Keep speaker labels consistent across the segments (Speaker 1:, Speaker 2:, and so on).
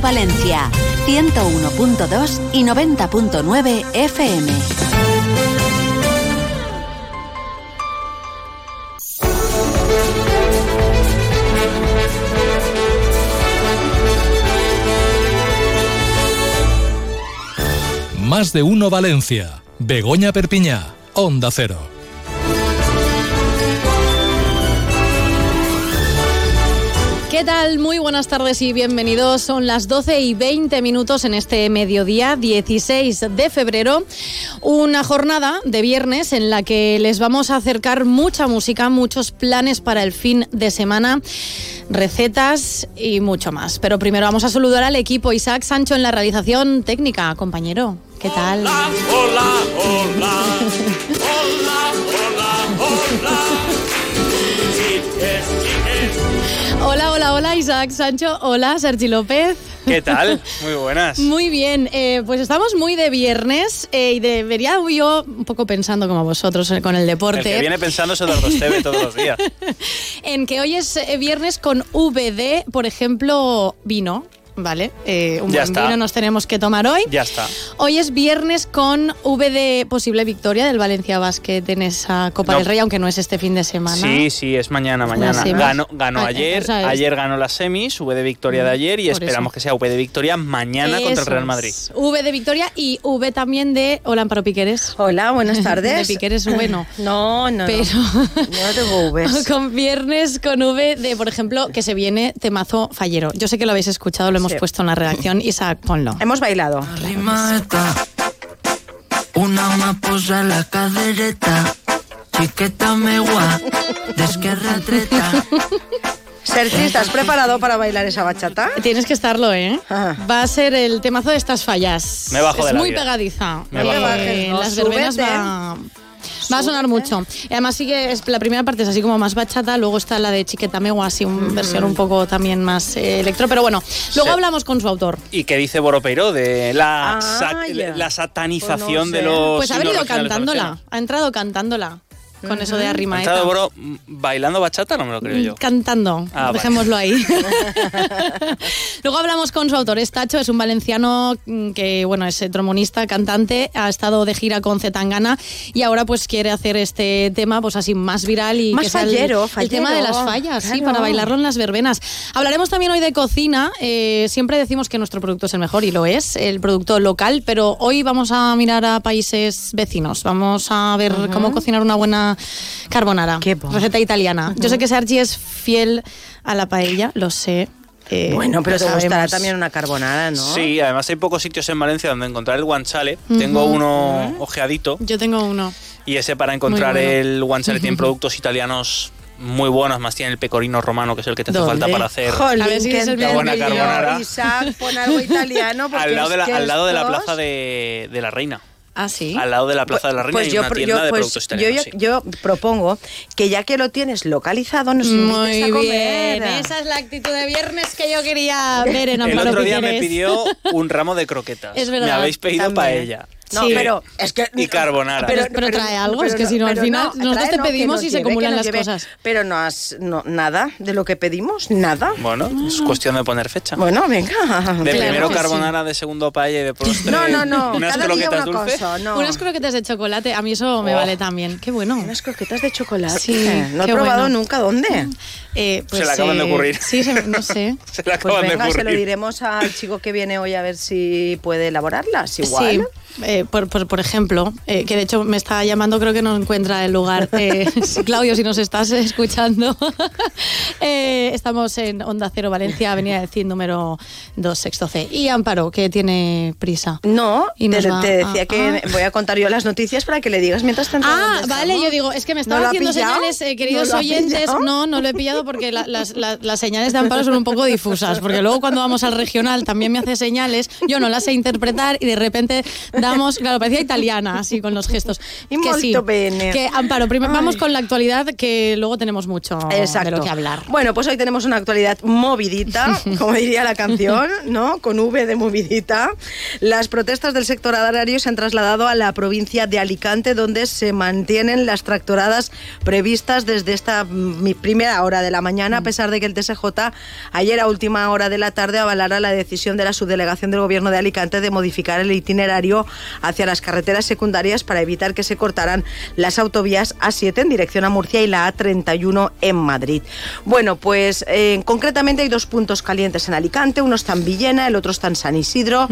Speaker 1: Valencia, 101.2 y 90.9 FM.
Speaker 2: Más de uno Valencia. Begoña Perpiñá. Onda Cero.
Speaker 3: ¿Qué tal? Muy buenas tardes y bienvenidos. Son las 12 y 20 minutos en este mediodía, 16 de febrero. Una jornada de viernes en la que les vamos a acercar mucha música, muchos planes para el fin de semana, recetas y mucho más. Pero primero vamos a saludar al equipo Isaac Sancho en la realización técnica. Compañero, ¿qué tal?
Speaker 4: Hola, hola, hola. Hola, hola, hola.
Speaker 3: Hola, hola, hola Isaac Sancho. Hola Sergi López.
Speaker 5: ¿Qué tal? Muy buenas.
Speaker 3: Muy bien, eh, pues estamos muy de viernes eh, y debería yo un poco pensando como vosotros eh, con el
Speaker 5: El
Speaker 3: deporte.
Speaker 5: que viene pensando es Eduardo Esteve todos los días.
Speaker 3: En que hoy es viernes con VD, por ejemplo, vino, ¿vale? Eh, un
Speaker 5: Ya
Speaker 3: buen
Speaker 5: está.
Speaker 3: vino nos tenemos que tomar hoy.
Speaker 5: Ya está.
Speaker 3: Hoy es viernes con VD posible victoria del Valencia Basket en esa Copa
Speaker 5: No.
Speaker 3: del Rey, aunque no es este fin de semana.
Speaker 5: Sí, sí, es mañana, mañana. Ganó, ganó
Speaker 3: Ah,
Speaker 5: ayer,
Speaker 3: es-
Speaker 5: ayer ganó las semis, V de victoria de ayer y
Speaker 3: por
Speaker 5: esperamos
Speaker 3: eso.
Speaker 5: que sea V de victoria mañana contra el Real
Speaker 3: es.
Speaker 5: Madrid.
Speaker 3: V de victoria y V también de Hola Amparo Piqueres.
Speaker 6: Hola, buenas tardes.
Speaker 3: De Piqueres V no.
Speaker 6: No, no,
Speaker 3: Pero
Speaker 6: no tengo Vs.
Speaker 3: con viernes con V de, por ejemplo, que se viene temazo fallero. Yo sé que lo habéis escuchado, lo hemos
Speaker 6: Sí.
Speaker 3: puesto en la redacción. Isaac, ponlo.
Speaker 6: Hemos bailado.
Speaker 7: Está. Una maposa en la cadereta. Chiqueta me gua. Desquerra treta.
Speaker 6: Sergi, ¿estás preparado para bailar esa bachata?
Speaker 3: Tienes que estarlo, ¿eh?
Speaker 6: Ah.
Speaker 3: Va a ser el temazo de estas fallas.
Speaker 5: Me bajo
Speaker 3: es
Speaker 5: de la
Speaker 3: muy
Speaker 5: vida.
Speaker 3: pegadiza.
Speaker 5: Me bajo.
Speaker 3: Eh,
Speaker 6: No
Speaker 3: las verbenas va, va a sonar mucho. Y además sí que es, la primera parte es así como más bachata, luego está la de Chiqueta Megua, así una versión un poco también más eh, electro. Pero bueno, luego
Speaker 5: Sí.
Speaker 3: hablamos con su autor.
Speaker 5: ¿Y qué dice Boropeiro de la,
Speaker 6: Ah,
Speaker 5: sa- la satanización
Speaker 6: Pues no
Speaker 5: de los.
Speaker 3: Pues ha venido cantándola, ha entrado cantándola. Con eso de
Speaker 5: ¿Ha
Speaker 3: arrimaeta.
Speaker 5: entrado Boro mm, bailando bachata? No me lo creo yo.
Speaker 3: Cantando,
Speaker 5: Ah, vale.
Speaker 3: dejémoslo ahí. Luego hablamos con su autor, es Tacho, es un valenciano mm, que, bueno, es trombonista, cantante, ha estado de gira con Zetangana y ahora pues quiere hacer este tema pues así más viral y
Speaker 6: Más
Speaker 3: que sea el-
Speaker 6: fallero,
Speaker 3: el, tema de
Speaker 6: fallero,
Speaker 3: las fallas, sí, para bailarlo en las verbenas. Hablaremos también hoy de cocina, eh, siempre decimos que nuestro producto es el mejor y lo es, el producto local, pero hoy vamos a mirar a países vecinos, vamos a ver cómo cocinar una buena carbonara,
Speaker 6: Qué
Speaker 3: receta italiana. Yo sé que Sergi es fiel a la paella, lo sé. eh,
Speaker 6: Bueno, pero te gustará también una carbonara, ¿no?
Speaker 5: Sí, además hay pocos sitios en Valencia donde encontrar el guanciale. Tengo uno ojeadito
Speaker 3: Yo tengo uno.
Speaker 5: y ese para encontrar
Speaker 3: bueno.
Speaker 5: el guanciale tiene productos italianos muy buenos, más tiene el pecorino romano, que es el que te hace
Speaker 3: ¿Dónde?
Speaker 5: falta para hacer
Speaker 6: Jolín,
Speaker 3: A ver si es el
Speaker 5: La buena carbonara.
Speaker 6: Isaac, pon algo italiano.
Speaker 5: al lado, de la, al lado de la plaza de, de la Reina.
Speaker 3: Ah, sí.
Speaker 5: Al lado de la plaza de la Reina
Speaker 6: Pues
Speaker 5: hay
Speaker 6: yo,
Speaker 5: una tienda
Speaker 6: yo,
Speaker 5: de
Speaker 6: pues,
Speaker 5: productos italianos.
Speaker 6: yo-
Speaker 5: sí.
Speaker 6: yo propongo que ya que lo tienes localizado, nos invites
Speaker 3: Muy
Speaker 6: a comer.
Speaker 3: bien, esa es la actitud de viernes que yo quería ver en
Speaker 5: El
Speaker 3: Amparo
Speaker 5: otro día me pidió un ramo de croquetas.
Speaker 3: Es verdad,
Speaker 5: Me habéis pedido
Speaker 6: también.
Speaker 5: paella.
Speaker 6: No,
Speaker 3: Sí.
Speaker 6: pero es que...
Speaker 5: Y carbonara.
Speaker 3: Pero- pero trae algo, es que si no, al final nosotros
Speaker 6: trae
Speaker 3: te pedimos
Speaker 6: nos
Speaker 3: y se
Speaker 6: lleve,
Speaker 3: acumulan las
Speaker 6: lleve.
Speaker 3: cosas.
Speaker 6: Pero no has... No, nada de lo que pedimos, nada.
Speaker 5: Bueno, es cuestión de poner fecha.
Speaker 6: Bueno, venga.
Speaker 5: de
Speaker 3: Claro
Speaker 5: primero carbonara, de segundo paella y de postre.
Speaker 6: No, no, no.
Speaker 5: Unas
Speaker 6: Cada día
Speaker 5: croquetas
Speaker 6: una
Speaker 5: dulces.
Speaker 6: cosa, no.
Speaker 3: Unas croquetas de chocolate, a mí eso me
Speaker 5: Oh.
Speaker 3: vale también. Qué bueno.
Speaker 6: Unas croquetas de chocolate.
Speaker 3: Sí,
Speaker 6: no he probado
Speaker 3: bueno.
Speaker 6: nunca. ¿Dónde?
Speaker 3: Eh, pues,
Speaker 5: Se le acaban de
Speaker 3: eh,
Speaker 5: ocurrir.
Speaker 3: Sí, se- no sé.
Speaker 5: Se le
Speaker 6: Pues
Speaker 5: acaban
Speaker 6: venga,
Speaker 5: de
Speaker 6: se
Speaker 5: ocurrir.
Speaker 6: lo diremos al chico que viene hoy a ver si puede elaborarlas. Igual.
Speaker 3: Sí, eh, por, por- por ejemplo, eh, que de hecho me está llamando, creo que no encuentra el lugar. Eh, Claudio, si nos estás escuchando, eh, estamos en Onda Cero Valencia, Avenida del Cid, número 2, sexto C. Y Amparo, que tiene prisa.
Speaker 6: No,
Speaker 3: Y
Speaker 6: te,
Speaker 3: va-
Speaker 6: te decía
Speaker 3: ah,
Speaker 6: que
Speaker 3: ah.
Speaker 6: voy a contar yo las noticias para que le digas mientras tanto.
Speaker 3: Ah, vale,
Speaker 6: estamos.
Speaker 3: yo digo, es que me
Speaker 6: ¿No
Speaker 3: estaba
Speaker 6: ha
Speaker 3: haciendo señales, eh, queridos
Speaker 6: ¿No
Speaker 3: oyentes. No, no lo he pillado porque la- las, la- las señales de Amparo son un poco difusas, porque luego cuando vamos al regional también me hace señales, yo no las sé interpretar y de repente damos vamos, claro, parecía italiana, así con los gestos.
Speaker 6: Y
Speaker 3: que sí,
Speaker 6: bene.
Speaker 3: que Amparo, primero vamos con la actualidad que luego tenemos mucho
Speaker 6: Exacto.
Speaker 3: de lo que hablar.
Speaker 6: Bueno, pues hoy tenemos una actualidad movidita, como diría la canción, ¿no? Con V de movidita. Las protestas del sector agrario se han trasladado a la provincia de Alicante, donde se mantienen las tractoradas previstas desde esta mm, mi primera hora de la mañana, a pesar de que el TSJ ayer a última hora de la tarde avalara la decisión de la subdelegación del gobierno de Alicante de modificar el itinerario hacia las carreteras secundarias para evitar que se cortaran las autovías A7 en dirección a Murcia y la A31 en Madrid. Bueno, pues eh, concretamente hay dos puntos calientes en Alicante, uno está en Villena, el otro está en San Isidro,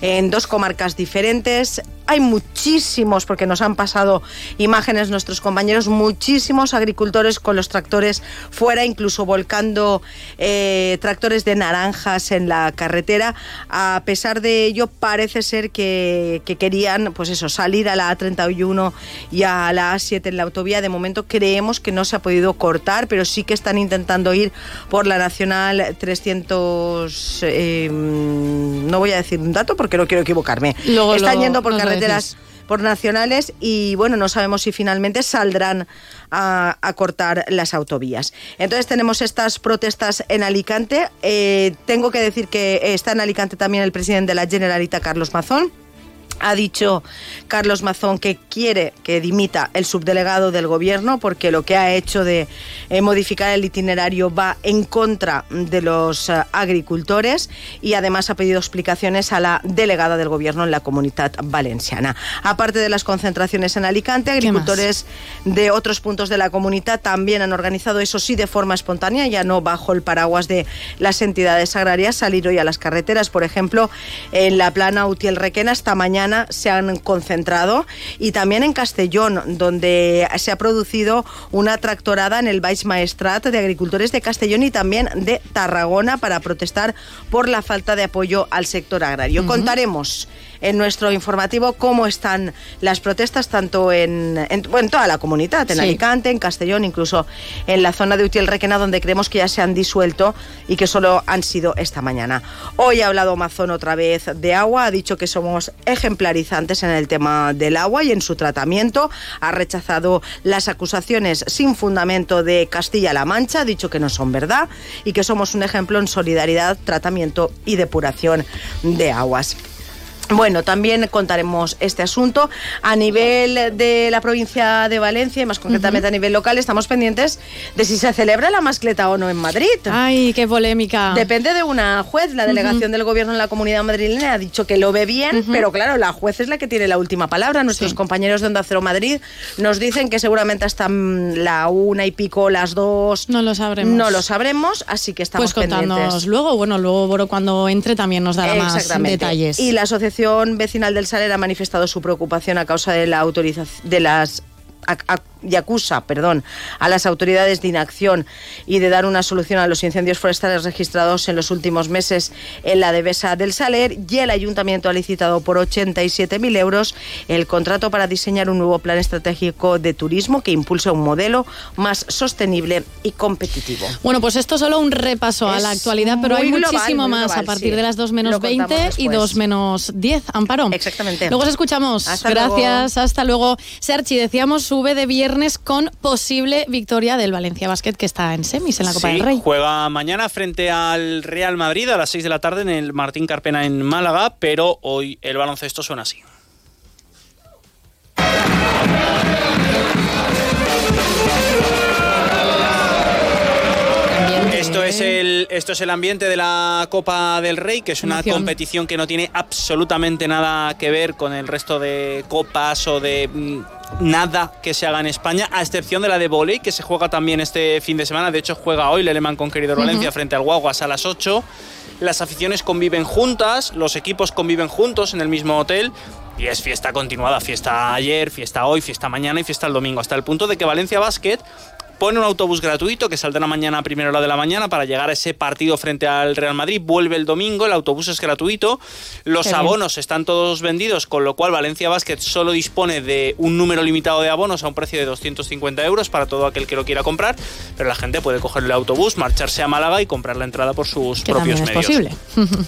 Speaker 6: en dos comarcas diferentes. Hay muchísimos, porque nos han pasado imágenes nuestros compañeros, muchísimos agricultores con los tractores fuera, incluso volcando eh, tractores de naranjas en la carretera. A pesar de ello, parece ser que, que querían, pues eso, salir a la A31 y a la A7 en la autovía. De momento creemos que no se ha podido cortar, pero sí que están intentando ir por la Nacional 300. eh, no voy a decir un dato porque no quiero equivocarme.
Speaker 3: Luego
Speaker 6: están yendo por carreteras por nacionales y bueno, no sabemos si finalmente saldrán a, a cortar las autovías. Entonces tenemos estas protestas en Alicante. Eh, tengo que decir que está en Alicante también el presidente de la Generalitat, Carlos Mazón. Ha dicho Carlos Mazón que quiere que dimita el subdelegado del gobierno porque lo que ha hecho de eh, modificar el itinerario va en contra de los eh, agricultores y además ha pedido explicaciones a la delegada del gobierno en la comunidad valenciana. Aparte de las concentraciones en Alicante, agricultores de otros puntos de la comunidad también han organizado, eso sí, de forma espontánea, ya no bajo el paraguas de las entidades agrarias, salir hoy a las carreteras. Por ejemplo, en la plana Utiel Requena esta mañana se han concentrado y también en Castellón, donde se ha producido una tractorada en el Baix Maestrat de agricultores de Castellón y también de Tarragona para protestar por la falta de apoyo al sector agrario. Contaremos en nuestro informativo cómo están las protestas tanto en, en, bueno, en toda la comunidad, en
Speaker 3: Sí.
Speaker 6: Alicante, en Castellón, incluso en la zona de Utiel Requena, donde creemos que ya se han disuelto y que solo han sido esta mañana. Hoy ha hablado Mazón otra vez de agua, ha dicho que somos ejemplarizantes en el tema del agua y en su tratamiento, ha rechazado las acusaciones sin fundamento de Castilla-La Mancha, ha dicho que no son verdad y que somos un ejemplo en solidaridad, tratamiento y depuración de aguas. Bueno, también contaremos este asunto. A nivel de la provincia de Valencia y más concretamente a nivel local, estamos pendientes de si se celebra la mascleta o no en Madrid.
Speaker 3: Ay, qué polémica.
Speaker 6: Depende de una juez. La delegación del gobierno en la comunidad madrileña ha dicho que lo ve bien, pero claro, la juez es la que tiene la última palabra. Nuestros
Speaker 3: Sí.
Speaker 6: compañeros de Onda Cero Madrid nos dicen que seguramente hasta la una y pico, las dos.
Speaker 3: No lo sabremos.
Speaker 6: No lo sabremos, así que estamos
Speaker 3: Pues
Speaker 6: pendientes.
Speaker 3: luego, bueno, luego Boro cuando entre también nos dará más detalles.
Speaker 6: Y la Asociación Vecinal del Saler ha manifestado su preocupación a causa de la autorización de las a- y acusa, perdón, a las autoridades de inacción y de dar una solución a los incendios forestales registrados en los últimos meses en la Devesa del Saler y el ayuntamiento ha licitado por 87.000 euros el contrato para diseñar un nuevo plan estratégico de turismo que impulse un modelo más sostenible y competitivo.
Speaker 3: Bueno, pues esto es solo un repaso a
Speaker 6: Es
Speaker 3: la actualidad, pero hay
Speaker 6: global,
Speaker 3: muchísimo más
Speaker 6: global,
Speaker 3: a partir
Speaker 6: sí.
Speaker 3: de las 2 menos
Speaker 6: Lo contamos
Speaker 3: 20 y
Speaker 6: después.
Speaker 3: 2 menos 10. Amparo.
Speaker 6: Exactamente.
Speaker 3: Luego os escuchamos.
Speaker 6: Hasta
Speaker 3: Gracias, hasta luego. Serchi, decíamos sube de viernes con posible victoria del Valencia Basket que está en semis en la Copa
Speaker 5: Sí,
Speaker 3: del Rey.
Speaker 5: Juega mañana frente al Real Madrid a las 6 de la tarde en el Martín Carpena en Málaga, pero hoy el baloncesto suena así. Esto es el esto es el ambiente de la Copa del Rey, que es una
Speaker 3: Emoción.
Speaker 5: competición que no tiene absolutamente nada que ver con el resto de copas o de mm, nada que se haga en España, a excepción de la de volei que se juega también este fin de semana. De hecho, juega hoy el Alemán con querido Valencia frente al Guaguas a las 8. Las aficiones conviven juntas, los equipos conviven juntos en el mismo hotel. Y es fiesta continuada, fiesta ayer, fiesta hoy, fiesta mañana y fiesta el domingo, hasta el punto de que Valencia Basket pone un autobús gratuito que saldrá mañana a primera hora de la mañana para llegar a ese partido frente al Real Madrid. Vuelve el domingo, el autobús es gratuito. Los
Speaker 3: Qué bien.
Speaker 5: abonos están todos vendidos, con lo cual Valencia Basket solo dispone de un número limitado de abonos a un precio de 250 euros para todo aquel que lo quiera comprar. Pero la gente puede coger el autobús, marcharse a Málaga y comprar la entrada por sus
Speaker 3: Que
Speaker 5: propios
Speaker 3: es
Speaker 5: medios.
Speaker 3: posible.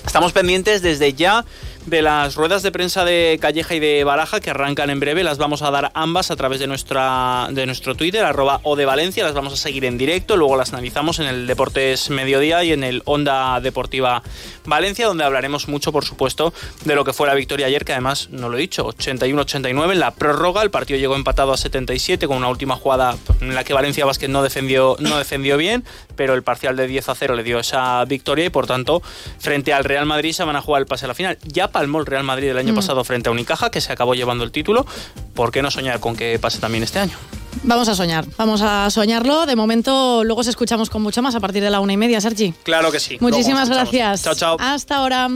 Speaker 5: Estamos pendientes desde ya de las ruedas de prensa de Calleja y de Baraja que arrancan en breve. Las vamos a dar ambas a través de, nuestra, de nuestro Twitter, arroba o de Valencia. Las vamos a seguir en directo. Luego las analizamos en el Deportes Mediodía y en el Onda Deportiva Valencia, donde hablaremos mucho, por supuesto, de lo que fue la victoria ayer, que además, no lo he dicho, 81-89 en la prórroga. El partido llegó empatado a 77 con una última jugada en la que Valencia Basket no defendió, no defendió bien, pero el parcial de 10 a 0 le dio esa victoria y por tanto, frente al Real Madrid se van a jugar el pase a la final. Ya palmó el Real Madrid el año pasado frente a Unicaja, que se acabó llevando el título. ¿Por qué no soñar con que pase también este año?
Speaker 3: Vamos a soñar, vamos a soñarlo. De momento, luego os escuchamos con mucho más a partir de la una y media, Sergi.
Speaker 5: Claro que sí.
Speaker 3: Muchísimas gracias.
Speaker 5: Chao, chao.
Speaker 3: Hasta ahora.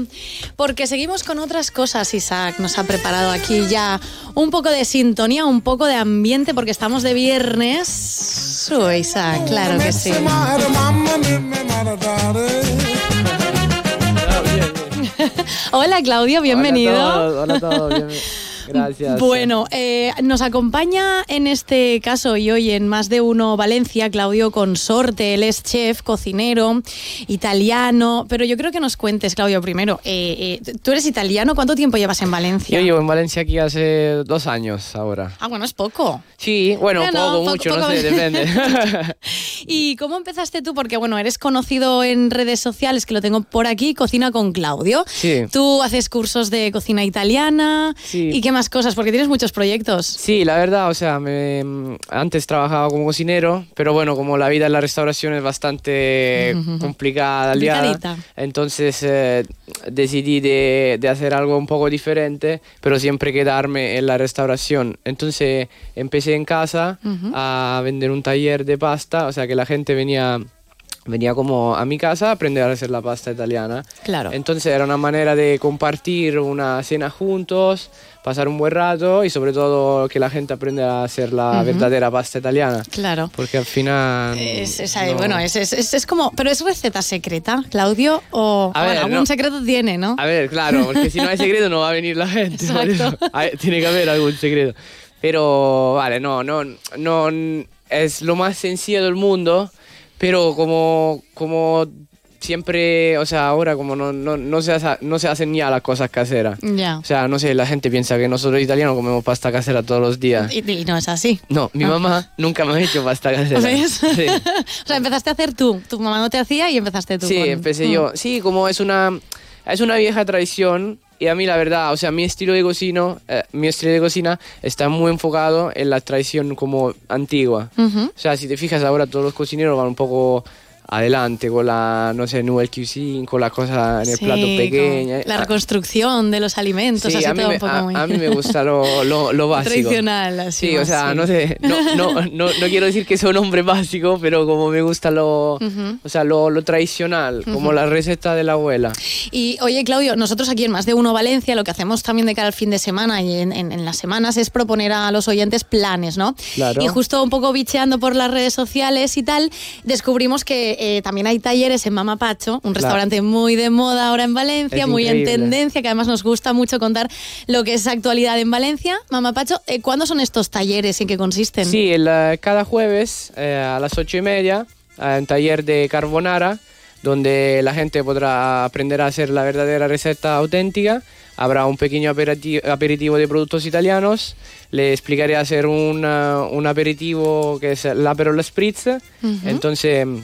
Speaker 3: Porque seguimos con otras cosas. Isaac nos ha preparado aquí ya un poco de sintonía, un poco de ambiente, porque estamos de viernes. Uy, Isaac, claro que sí. Hola, Claudio, bienvenido.
Speaker 8: Hola a todos, hola a todos, bien- Gracias.
Speaker 3: Bueno, eh, nos acompaña en este caso y hoy en Más de Uno Valencia Claudio Consorte. Él es chef, cocinero, italiano. Pero yo creo que nos cuentes, Claudio, primero. eh, eh, ¿Tú eres italiano? ¿Cuánto tiempo llevas en Valencia?
Speaker 8: Yo llevo en Valencia aquí hace dos años ahora.
Speaker 3: Ah, bueno, es poco.
Speaker 8: Sí, bueno,
Speaker 3: Bueno,
Speaker 8: poco,
Speaker 3: poco,
Speaker 8: mucho,
Speaker 3: poco.
Speaker 8: no sé, depende.
Speaker 3: ¿Y cómo empezaste tú? Porque, bueno, eres conocido en redes sociales, que lo tengo por aquí, Cocina con Claudio.
Speaker 8: Sí.
Speaker 3: Tú haces cursos de cocina italiana.
Speaker 8: Sí.
Speaker 3: ¿Y qué más cosas? Porque tienes muchos proyectos.
Speaker 8: Sí, la verdad, o sea, me- antes trabajaba como cocinero, pero bueno, como la vida en la restauración es bastante complicada, liada, entonces eh, decidí de, de hacer algo un poco diferente, pero siempre quedarme en la restauración. Entonces empecé en casa a vender un taller de pasta, o sea, que la gente venía... Venía como a mi casa a aprender a hacer la pasta italiana.
Speaker 3: Claro.
Speaker 8: Entonces era una manera de compartir una cena juntos, pasar un buen rato y sobre todo que la gente aprenda a hacer la verdadera pasta italiana.
Speaker 3: Claro.
Speaker 8: Porque al final...
Speaker 3: Es, es ahí,
Speaker 8: no-
Speaker 3: bueno, es, es, como, pero es receta secreta, Claudio, o
Speaker 8: A ver,
Speaker 3: algún
Speaker 8: no.
Speaker 3: secreto tiene, ¿no?
Speaker 8: A ver, claro, porque si no hay secreto no va a venir la gente. hay- tiene que haber algún secreto. Pero, vale, no, no, no, es lo más sencillo del mundo, pero como, como siempre, o sea, ahora como no, no, no, se, hace- no se hacen ya las cosas caseras.
Speaker 3: Ya.
Speaker 8: O sea, no sé, la gente piensa que nosotros italianos comemos pasta casera todos los días.
Speaker 3: Y, y no es así.
Speaker 8: No, mi mamá nunca me ha hecho pasta casera.
Speaker 3: ¿Ves?
Speaker 8: Sí.
Speaker 3: o sea, empezaste a hacer tú. Tu mamá no te hacía y empezaste tú.
Speaker 8: Sí,
Speaker 3: con-
Speaker 8: empecé
Speaker 3: Mm.
Speaker 8: yo. Sí, como es una, es una vieja tradición y a mí la verdad, o sea, mi estilo de cocina, eh, mi estilo de cocina está muy enfocado en la tradición como antigua. O sea, si te fijas ahora todos los cocineros van un poco adelante con la, no sé, Nouvelle Cuisine, con la cosa en el
Speaker 3: Sí,
Speaker 8: plato pequeña.
Speaker 3: La
Speaker 8: Ah,
Speaker 3: reconstrucción de los alimentos,
Speaker 8: Sí,
Speaker 3: así
Speaker 8: a mí,
Speaker 3: todo
Speaker 8: me,
Speaker 3: un poco
Speaker 8: a,
Speaker 3: muy...
Speaker 8: a mí me gusta lo, lo, lo básico.
Speaker 3: Tradicional, así
Speaker 8: Sí, o sea,
Speaker 3: sí.
Speaker 8: no sé, no, no, no, no quiero decir que soy un hombre básico, pero como me gusta lo, o sea, lo, lo tradicional, como la receta de la abuela.
Speaker 3: Y oye, Claudio, nosotros aquí en Más de Uno Valencia lo que hacemos también de cara al fin de semana y en, en- en las semanas es proponer a los oyentes planes, ¿no?
Speaker 8: Claro.
Speaker 3: Y justo un poco bicheando por las redes sociales y tal, descubrimos que eh, también hay talleres en Mama Pacho, un restaurante muy de moda ahora en Valencia,
Speaker 8: Es
Speaker 3: muy en
Speaker 8: increíble.
Speaker 3: tendencia, que además nos gusta mucho contar lo que es actualidad en Valencia. Mama Pacho, eh, ¿cuándo son estos talleres y en qué consisten?
Speaker 8: Sí, el, cada jueves eh, a las ocho y media, un taller de carbonara, donde la gente podrá aprender a hacer la verdadera receta auténtica. Habrá un pequeño aperiti- aperitivo de productos italianos. Le explicaré hacer un, eh, un aperitivo que es el Aperol Spritz. Entonces mm,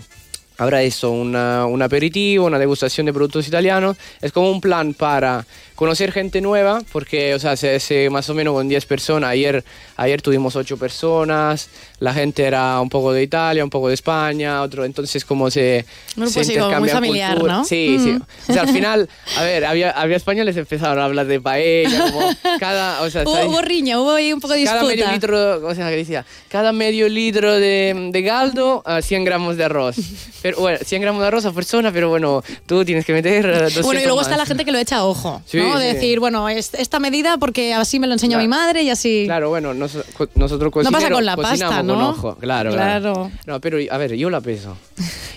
Speaker 8: habrá eso, una- un aperitivo, una degustación de productos italianos. Es como un plan para conocer gente nueva, porque, o sea, se hace más o menos con 10 personas. Ayer, ayer tuvimos 8 personas, la gente era un poco de Italia, un poco de España, otro, entonces como se,
Speaker 3: Bueno,
Speaker 8: se
Speaker 3: pues sí, muy familiar,
Speaker 8: cultura.
Speaker 3: ¿no?
Speaker 8: Sí, sí.
Speaker 3: Mm.
Speaker 8: O sea, al final, a ver, había, había españoles que empezaron a hablar de paella, como cada, o sea,
Speaker 3: Hubo, hubo riña, hubo ahí un poco de
Speaker 8: cada medio litro, o sea, que decía, cada medio litro de, de caldo, a 100 gramos de arroz. Pero bueno, 100 gramos de arroz a persona, pero bueno, tú tienes que meter eh, 200
Speaker 3: Bueno, y luego
Speaker 8: más.
Speaker 3: está la gente que lo echa a ojo,
Speaker 8: Sí,
Speaker 3: ¿no?
Speaker 8: sí.
Speaker 3: Decir, bueno, es- esta medida porque así me lo enseñó
Speaker 8: Claro.
Speaker 3: mi madre y así.
Speaker 8: Claro, bueno, nos- nosotros
Speaker 3: No pasa con la pasta, ¿no?
Speaker 8: con ojo, claro,
Speaker 3: Claro.
Speaker 8: No, pero a ver, yo la peso.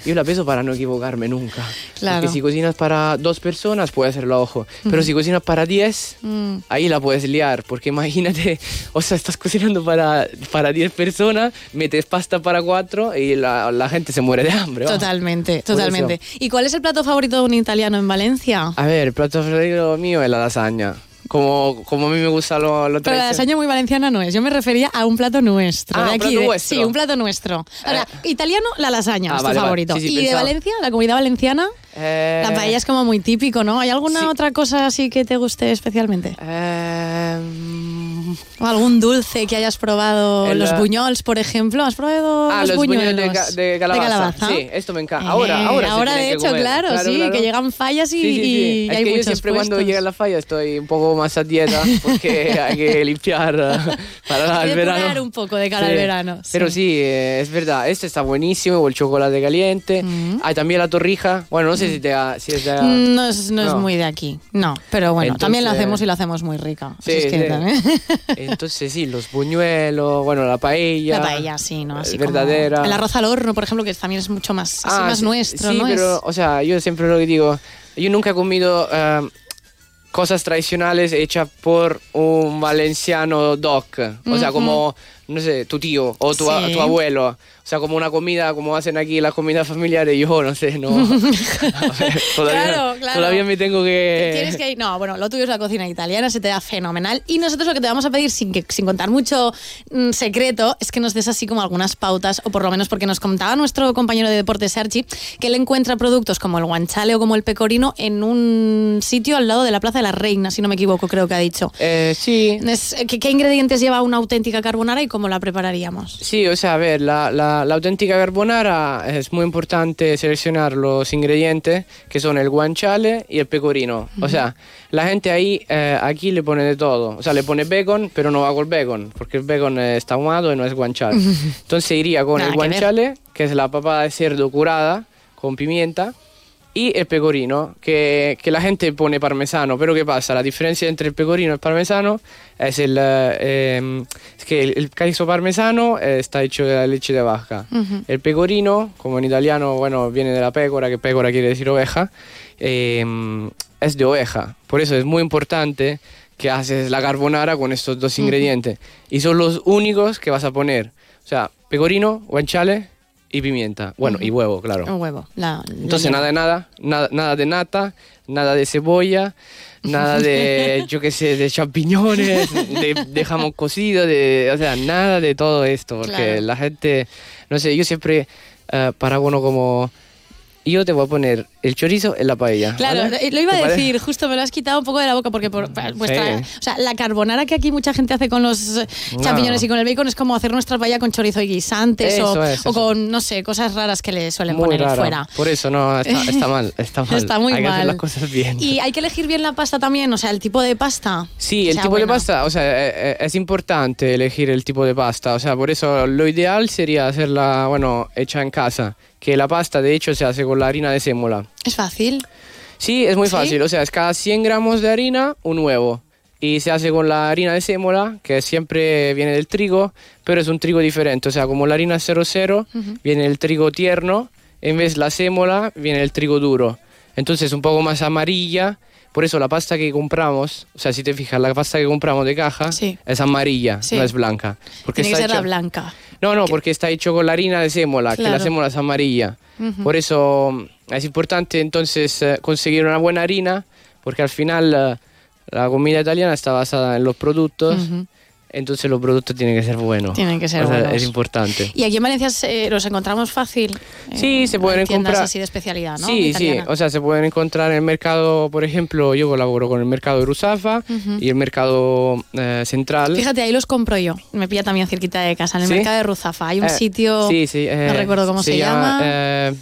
Speaker 8: Yo la peso para no equivocarme nunca.
Speaker 3: Claro.
Speaker 8: Porque si cocinas para dos personas, puedes hacerlo a ojo. Pero si cocinas para diez,
Speaker 3: Mm.
Speaker 8: ahí la puedes liar. Porque imagínate, o sea, estás cocinando para, para 10 personas, metes pasta para cuatro y la, la gente se muere de hambre.
Speaker 3: Totalmente, totalmente. ¿Y cuál es el plato favorito de un italiano en Valencia?
Speaker 8: A ver, el plato favorito mío es la lasaña. Como, como a mí me gusta lo, lo
Speaker 3: Pero la lasaña muy valenciana no es. Yo me refería a un plato nuestro.
Speaker 8: Ah,
Speaker 3: de
Speaker 8: un
Speaker 3: aquí,
Speaker 8: plato
Speaker 3: de-
Speaker 8: vuestro.
Speaker 3: Sí, un plato nuestro. Ahora, italiano, la lasaña
Speaker 8: Ah,
Speaker 3: es tu
Speaker 8: vale, vale.
Speaker 3: favorito.
Speaker 8: Sí, sí,
Speaker 3: y de
Speaker 8: pensaba-
Speaker 3: Valencia, la comunidad valenciana,
Speaker 8: Eh,
Speaker 3: la paella es como muy típico, ¿no? ¿Hay alguna
Speaker 8: sí.
Speaker 3: otra cosa así que te guste especialmente?
Speaker 8: Eh, mm,
Speaker 3: ¿O algún dulce que hayas probado?
Speaker 8: El,
Speaker 3: los
Speaker 8: eh,
Speaker 3: buñols, por ejemplo. ¿Has probado
Speaker 8: Ah,
Speaker 3: los,
Speaker 8: los
Speaker 3: buñuelos?
Speaker 8: buñuelos de, de calabaza.
Speaker 3: calabaza?
Speaker 8: Sí, esto me encanta.
Speaker 3: Eh,
Speaker 8: Ahora, ahora, se
Speaker 3: ahora
Speaker 8: tiene
Speaker 3: de hecho,
Speaker 8: comer.
Speaker 3: claro, sí,
Speaker 8: claro.
Speaker 3: que llegan fallas y,
Speaker 8: Sí, sí, sí.
Speaker 3: y
Speaker 8: es
Speaker 3: hay
Speaker 8: que yo
Speaker 3: muchos
Speaker 8: siempre cuando
Speaker 3: puestos.
Speaker 8: llega la falla estoy un poco más a dieta porque hay que limpiar eh, para
Speaker 3: Hay
Speaker 8: el verano.
Speaker 3: un poco de cara al verano,
Speaker 8: Pero
Speaker 3: sí.
Speaker 8: eh, es verdad. Este está buenísimo, el chocolate caliente. Hay también la torrija. Bueno, no sé si, te ha- si es de...
Speaker 3: Mm, No es, no es muy de aquí, no. Pero bueno,
Speaker 8: Entonces-
Speaker 3: también la hacemos y la hacemos muy rica.
Speaker 8: Sí,
Speaker 3: Así es que
Speaker 8: sí.
Speaker 3: también-
Speaker 8: Entonces sí, los buñuelos, bueno, la paella.
Speaker 3: La paella, sí, ¿no? Así
Speaker 8: eh, verdadera.
Speaker 3: Como el arroz al horno, por ejemplo, que también es mucho más, así
Speaker 8: Ah,
Speaker 3: más
Speaker 8: sí,
Speaker 3: nuestro,
Speaker 8: sí,
Speaker 3: ¿no?
Speaker 8: pero,
Speaker 3: Es-
Speaker 8: o sea, yo siempre lo que digo, yo nunca he comido eh, cosas tradicionales hechas por un valenciano doc. O sea, como, no sé, tu tío o tu, a-
Speaker 3: Sí.
Speaker 8: tu abuelo. O sea, como una comida, como hacen aquí las comidas familiares, yo no sé, no. Ver, todavía,
Speaker 3: Claro, claro.
Speaker 8: todavía me tengo que...
Speaker 3: Tienes que ir, no, bueno, lo tuyo es la cocina italiana, se te da fenomenal. Y nosotros lo que te vamos a pedir, sin, que, sin contar mucho mm, secreto, es que nos des así como algunas pautas, o por lo menos porque nos contaba nuestro compañero de deporte, Sergi, que él encuentra productos como el guanchale o como el pecorino en un sitio al lado de la Plaza de la Reina, si no me equivoco, creo que ha dicho.
Speaker 8: Eh, sí,
Speaker 3: Es- ¿qué, qué ingredientes lleva una auténtica carbonara y cómo la prepararíamos?
Speaker 8: Sí, o sea, a ver, la, la- la auténtica carbonara es muy importante seleccionar los ingredientes que son el guanciale y el pecorino. O sea, la gente ahí, eh, aquí le pone de todo. O sea, le pone bacon, pero no va con bacon, porque el bacon está ahumado y no es guanciale. Entonces iría con
Speaker 3: Nada
Speaker 8: el
Speaker 3: que
Speaker 8: guanciale, que es la papa de cerdo curada con pimienta. Y el pecorino, que, que la gente pone parmesano, pero ¿qué pasa? La diferencia entre el pecorino y el parmesano es, el, eh, em, es que el, el queso parmesano eh, está hecho de la leche de vaca. El pecorino, como en italiano, bueno, viene de la pécora, que pécora quiere decir oveja, em, es de oveja. Por eso es muy importante que haces la carbonara con estos dos ingredientes. Y son los únicos que vas a poner. O sea, pecorino, guanciale y pimienta. Bueno, y huevo, claro.
Speaker 3: Un huevo. la-
Speaker 8: Entonces nada de nada, nada, nada de nata, nada de cebolla, nada de, yo qué sé, de champiñones, de, de jamón cocido, de, o sea, nada de todo esto, porque
Speaker 3: Claro.
Speaker 8: la gente, no sé, yo siempre eh, para uno como, yo te voy a poner el chorizo en la paella.
Speaker 3: Claro,
Speaker 8: ¿vale?
Speaker 3: lo iba
Speaker 8: ¿Te
Speaker 3: a
Speaker 8: parece?
Speaker 3: decir, justo me lo has quitado un poco de la boca porque por, vuestra,
Speaker 8: Sí.
Speaker 3: o sea, la carbonara que aquí mucha gente hace con los champiñones y con el bacon es como hacer nuestra paella con chorizo y guisantes o,
Speaker 8: es,
Speaker 3: con no sé, cosas raras que le suelen
Speaker 8: Muy
Speaker 3: poner
Speaker 8: raro.
Speaker 3: fuera.
Speaker 8: Por eso no, está, está mal, está mal.
Speaker 3: Está muy
Speaker 8: Hay que
Speaker 3: mal.
Speaker 8: hacer las cosas bien.
Speaker 3: Y hay que elegir bien la pasta también, o sea, el tipo de pasta.
Speaker 8: Sí, el tipo de pasta, o sea, eh, eh, es importante elegir el tipo de pasta, o sea, por eso lo ideal sería hacerla, bueno, hecha en casa, que la pasta de hecho se hace con la harina de sémola.
Speaker 3: Es fácil.
Speaker 8: Sí, es muy
Speaker 3: ¿Sí?
Speaker 8: fácil, o sea, es cada 100 gramos de harina, un huevo. Y se hace con la harina de sémola, que siempre viene del trigo, pero es un trigo diferente, o sea, como la harina 00, viene el trigo tierno, en vez de la sémola, viene el trigo duro. Entonces un poco más amarilla, por eso la pasta que compramos, o sea, si te fijas, la pasta que compramos de caja
Speaker 3: Sí.
Speaker 8: es amarilla,
Speaker 3: Sí.
Speaker 8: no es blanca. Porque
Speaker 3: Tiene que
Speaker 8: está
Speaker 3: ser la
Speaker 8: hecha-
Speaker 3: blanca.
Speaker 8: No, no, porque está hecho con la harina de sémola, que
Speaker 3: Claro.
Speaker 8: la sémola es amarilla. Por eso mm, es importante entonces eh, conseguir una buena harina, porque al final eh, la comida italiana está basada en los productos, entonces los productos tienen que ser buenos.
Speaker 3: Tienen que ser
Speaker 8: O sea,
Speaker 3: buenos.
Speaker 8: Es importante.
Speaker 3: Y aquí en Valencia eh, los encontramos fácil. eh,
Speaker 8: Sí, se pueden
Speaker 3: tiendas
Speaker 8: comprar.
Speaker 3: así de especialidad, ¿no?
Speaker 8: Sí,
Speaker 3: Italiana.
Speaker 8: sí, o sea, se pueden encontrar en el mercado, por ejemplo, yo colaboro con el mercado de Ruzafa y el mercado eh, central.
Speaker 3: Fíjate, ahí los compro yo. Me pilla también cerquita de casa, en el
Speaker 8: ¿Sí?
Speaker 3: mercado de Ruzafa. Hay un
Speaker 8: Eh,
Speaker 3: sitio,
Speaker 8: sí, sí, eh,
Speaker 3: no recuerdo cómo se, llama.
Speaker 8: eh,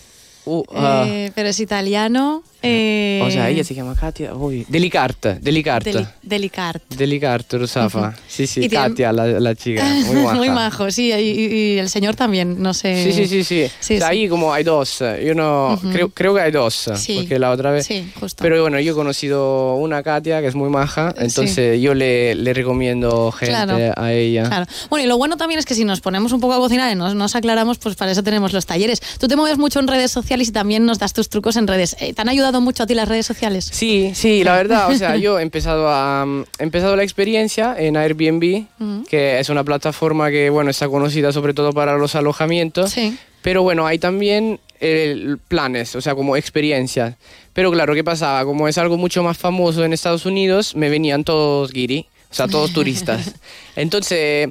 Speaker 8: Uh, ah.
Speaker 3: Eh, pero es italiano. eh,
Speaker 8: o sea, ella se llama Katia. Uy, Delicart, Delicart.
Speaker 3: Deli- Delicart.
Speaker 8: Delicart, Rosafa. Sí, sí, Katia, la, la chica. Muy maja.
Speaker 3: Muy majo, sí. Y, y- el señor también, no sé.
Speaker 8: Sí, sí, sí, sí.
Speaker 3: Sí,
Speaker 8: o sea,
Speaker 3: sí.
Speaker 8: ahí como hay dos. Yo no, creo, creo que hay dos.
Speaker 3: Sí.
Speaker 8: Porque la otra vez.
Speaker 3: Sí, justo.
Speaker 8: Pero bueno, yo he conocido una Katia que es muy maja, entonces yo le, le recomiendo gente
Speaker 3: Claro.
Speaker 8: a ella.
Speaker 3: Claro. Bueno, y lo bueno también es que si nos ponemos un poco a cocinar y nos, nos aclaramos, pues para eso tenemos los talleres. Tú te mueves mucho en redes sociales y también nos das tus trucos en redes. Eh, ¿Te han ayudado mucho a ti las redes sociales?
Speaker 8: Sí, sí, la verdad, o sea, yo he empezado, a, he empezado la experiencia en Airbnb, que es una plataforma que, bueno, está conocida sobre todo para los alojamientos,
Speaker 3: Sí.
Speaker 8: pero bueno, hay también eh, planes, o sea, como experiencias. Pero claro, ¿qué pasaba? Como es algo mucho más famoso en Estados Unidos, me venían todos guiri, o sea, todos turistas. Entonces,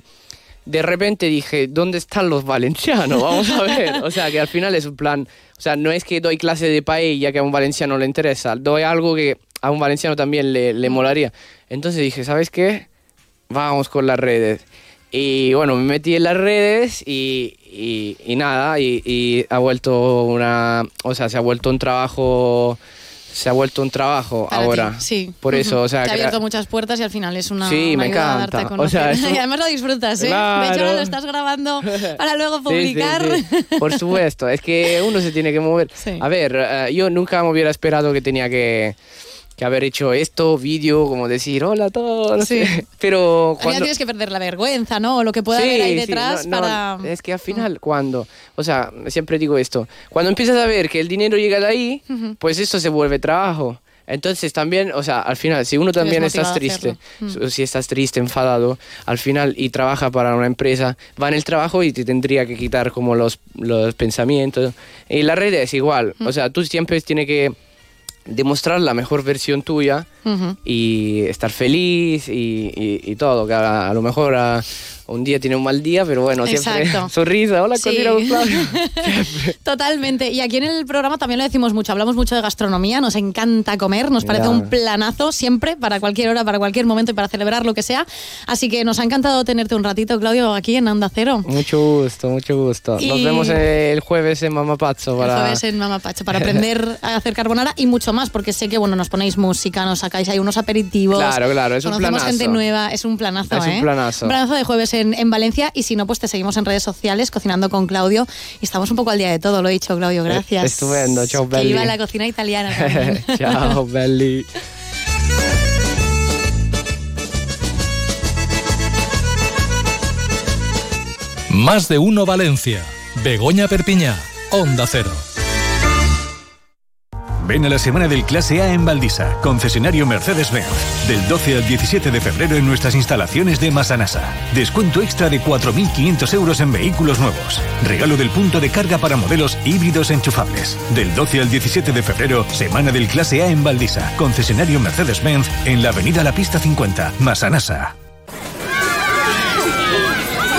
Speaker 8: de repente dije, ¿dónde están los valencianos? Vamos a ver. O sea, que al final es un plan, o sea, no es que doy clase de paella que a un valenciano le interesa, doy algo que a un valenciano también le, le molaría. Entonces dije, ¿sabes qué? Vamos con las redes. Y bueno, me metí en las redes y, y- y nada, y, y ha vuelto una, o sea, se ha vuelto un trabajo, se ha vuelto un trabajo
Speaker 3: Para
Speaker 8: ahora.
Speaker 3: ti, sí.
Speaker 8: Por eso, o sea,
Speaker 3: Te ha abierto muchas puertas y al final es una,
Speaker 8: Sí,
Speaker 3: una
Speaker 8: me encanta. O sea, eso-
Speaker 3: Y además lo disfrutas, ¿eh? De hecho,
Speaker 8: Claro.
Speaker 3: ahora lo estás grabando para luego
Speaker 8: Sí, sí,
Speaker 3: publicar.
Speaker 8: sí. Por supuesto, es que uno se tiene que mover.
Speaker 3: Sí.
Speaker 8: A ver, eh, yo nunca me hubiera esperado que tenía que, que haber hecho esto, vídeo, como decir hola a todos, no
Speaker 3: Sí.
Speaker 8: sé. Pero cuando...
Speaker 3: tienes que perder la vergüenza, ¿no? O lo que pueda haber ahí
Speaker 8: Sí, sí,
Speaker 3: detrás
Speaker 8: no, no,
Speaker 3: para...
Speaker 8: Es que al final, cuando, o sea, siempre digo esto, cuando empiezas a ver que el dinero llega de ahí, pues eso se vuelve trabajo. Entonces también, o sea, al final, si uno también estás triste, o si estás triste, enfadado, al final y trabaja para una empresa, va en el trabajo y te tendría que quitar como los, los pensamientos. Y la red es igual, o sea, tú siempre tienes que demostrar la mejor versión tuya y estar feliz y, y- y todo. Que a, a lo mejor a- un día tiene un mal día, pero bueno, siempre
Speaker 3: Exacto.
Speaker 8: sonrisa. Hola,
Speaker 3: Sí. Totalmente. Y aquí en el programa también lo decimos mucho. Hablamos mucho de gastronomía, nos encanta comer, nos parece
Speaker 8: Ya.
Speaker 3: un planazo siempre, para cualquier hora, para cualquier momento y para celebrar lo que sea. Así que nos ha encantado tenerte un ratito, Claudio, aquí en Onda Cero.
Speaker 8: mucho gusto, mucho gusto. Nos
Speaker 3: Y-
Speaker 8: vemos el jueves en Mamá Pazzo
Speaker 3: El
Speaker 8: para...
Speaker 3: jueves en Mama Pacho, para aprender a hacer carbonara y mucho más, porque sé que bueno, nos ponéis música, nos sacáis ahí unos aperitivos.
Speaker 8: Claro, claro, es un
Speaker 3: conocemos
Speaker 8: planazo.
Speaker 3: gente nueva, es un planazo,
Speaker 8: Es un
Speaker 3: ¿eh?
Speaker 8: planazo.
Speaker 3: Un planazo de jueves en, en Valencia y si no, pues te seguimos en redes sociales, cocinando con Claudio. Y estamos un poco al día de todo, lo he dicho, Claudio, gracias.
Speaker 8: Eh, estupendo, chao,
Speaker 3: Que
Speaker 8: Belli.
Speaker 3: iba la cocina italiana.
Speaker 8: Chao, Belly.
Speaker 2: Más de uno Valencia. Begoña Perpiñá. Onda Cero.
Speaker 9: Ven a la semana del Clase A en Valdisa, concesionario Mercedes-Benz. Del 12 al 17 de febrero en nuestras instalaciones de Masanasa. Descuento extra de 4.500 euros en vehículos nuevos. Regalo del punto de carga para modelos híbridos enchufables. Del 12 al 17 de febrero, semana del Clase A en Valdisa, concesionario Mercedes-Benz en la avenida La Pista 50, Masanasa.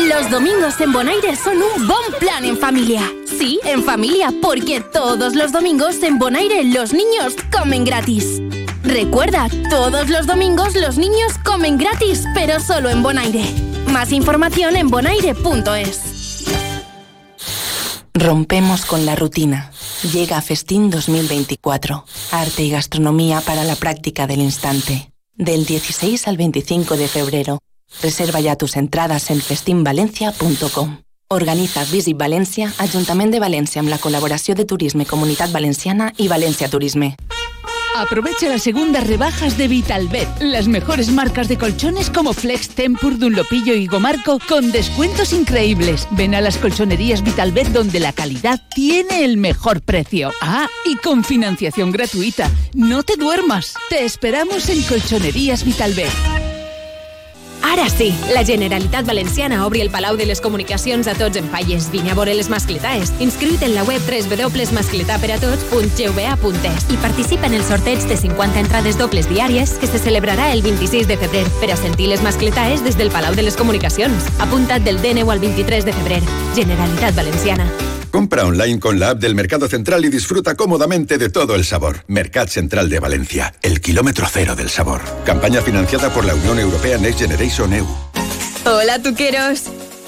Speaker 10: Los domingos en Bonaire son un bon plan en familia. Sí, en familia, porque todos los domingos en Bonaire los niños comen gratis. Recuerda, todos los domingos los niños comen gratis, pero solo en Bonaire. Más información en bonaire.es.
Speaker 11: Rompemos con la rutina. Llega Festín 2024. Arte y gastronomía para la práctica del instante. Del 16 al 25 de febrero. Reserva ya tus entradas en festinvalencia.com. Organiza Visit València, Ajuntament de València amb la col·laboració de Turisme Comunitat Valenciana y Valencia Turisme.
Speaker 12: Aprovecha las segundas rebajas de Vitalbet. Las mejores marcas de colchones como Flex, Tempur, Dunlopillo y Gomarco con descuentos increíbles. Ven a las colchonerías Vitalbet donde la calidad tiene el mejor precio. Ah, y con financiación gratuita. No te duermas. Te esperamos en Colchonerías Vitalbet.
Speaker 13: Ara sí, la Generalitat Valenciana obri el Palau de les Comunicacions a tots en falles. Vine a veure les mascletaes. Inscriu't en la web www.mascletaperatots.gva.es i participa en el sorteig de 50 entrades dobles diàries que se celebrarà el 26 de febrer per a sentir les mascletaes des del Palau de les Comunicacions. Apunta't del DNU al 23 de febrer. Generalitat Valenciana.
Speaker 14: Compra online con la app del Mercado Central y disfruta cómodamente de todo el sabor. Mercat Central de Valencia, el kilómetro cero del sabor. Campaña financiada por la Unión Europea Next Generation
Speaker 15: Hola, tuqueros.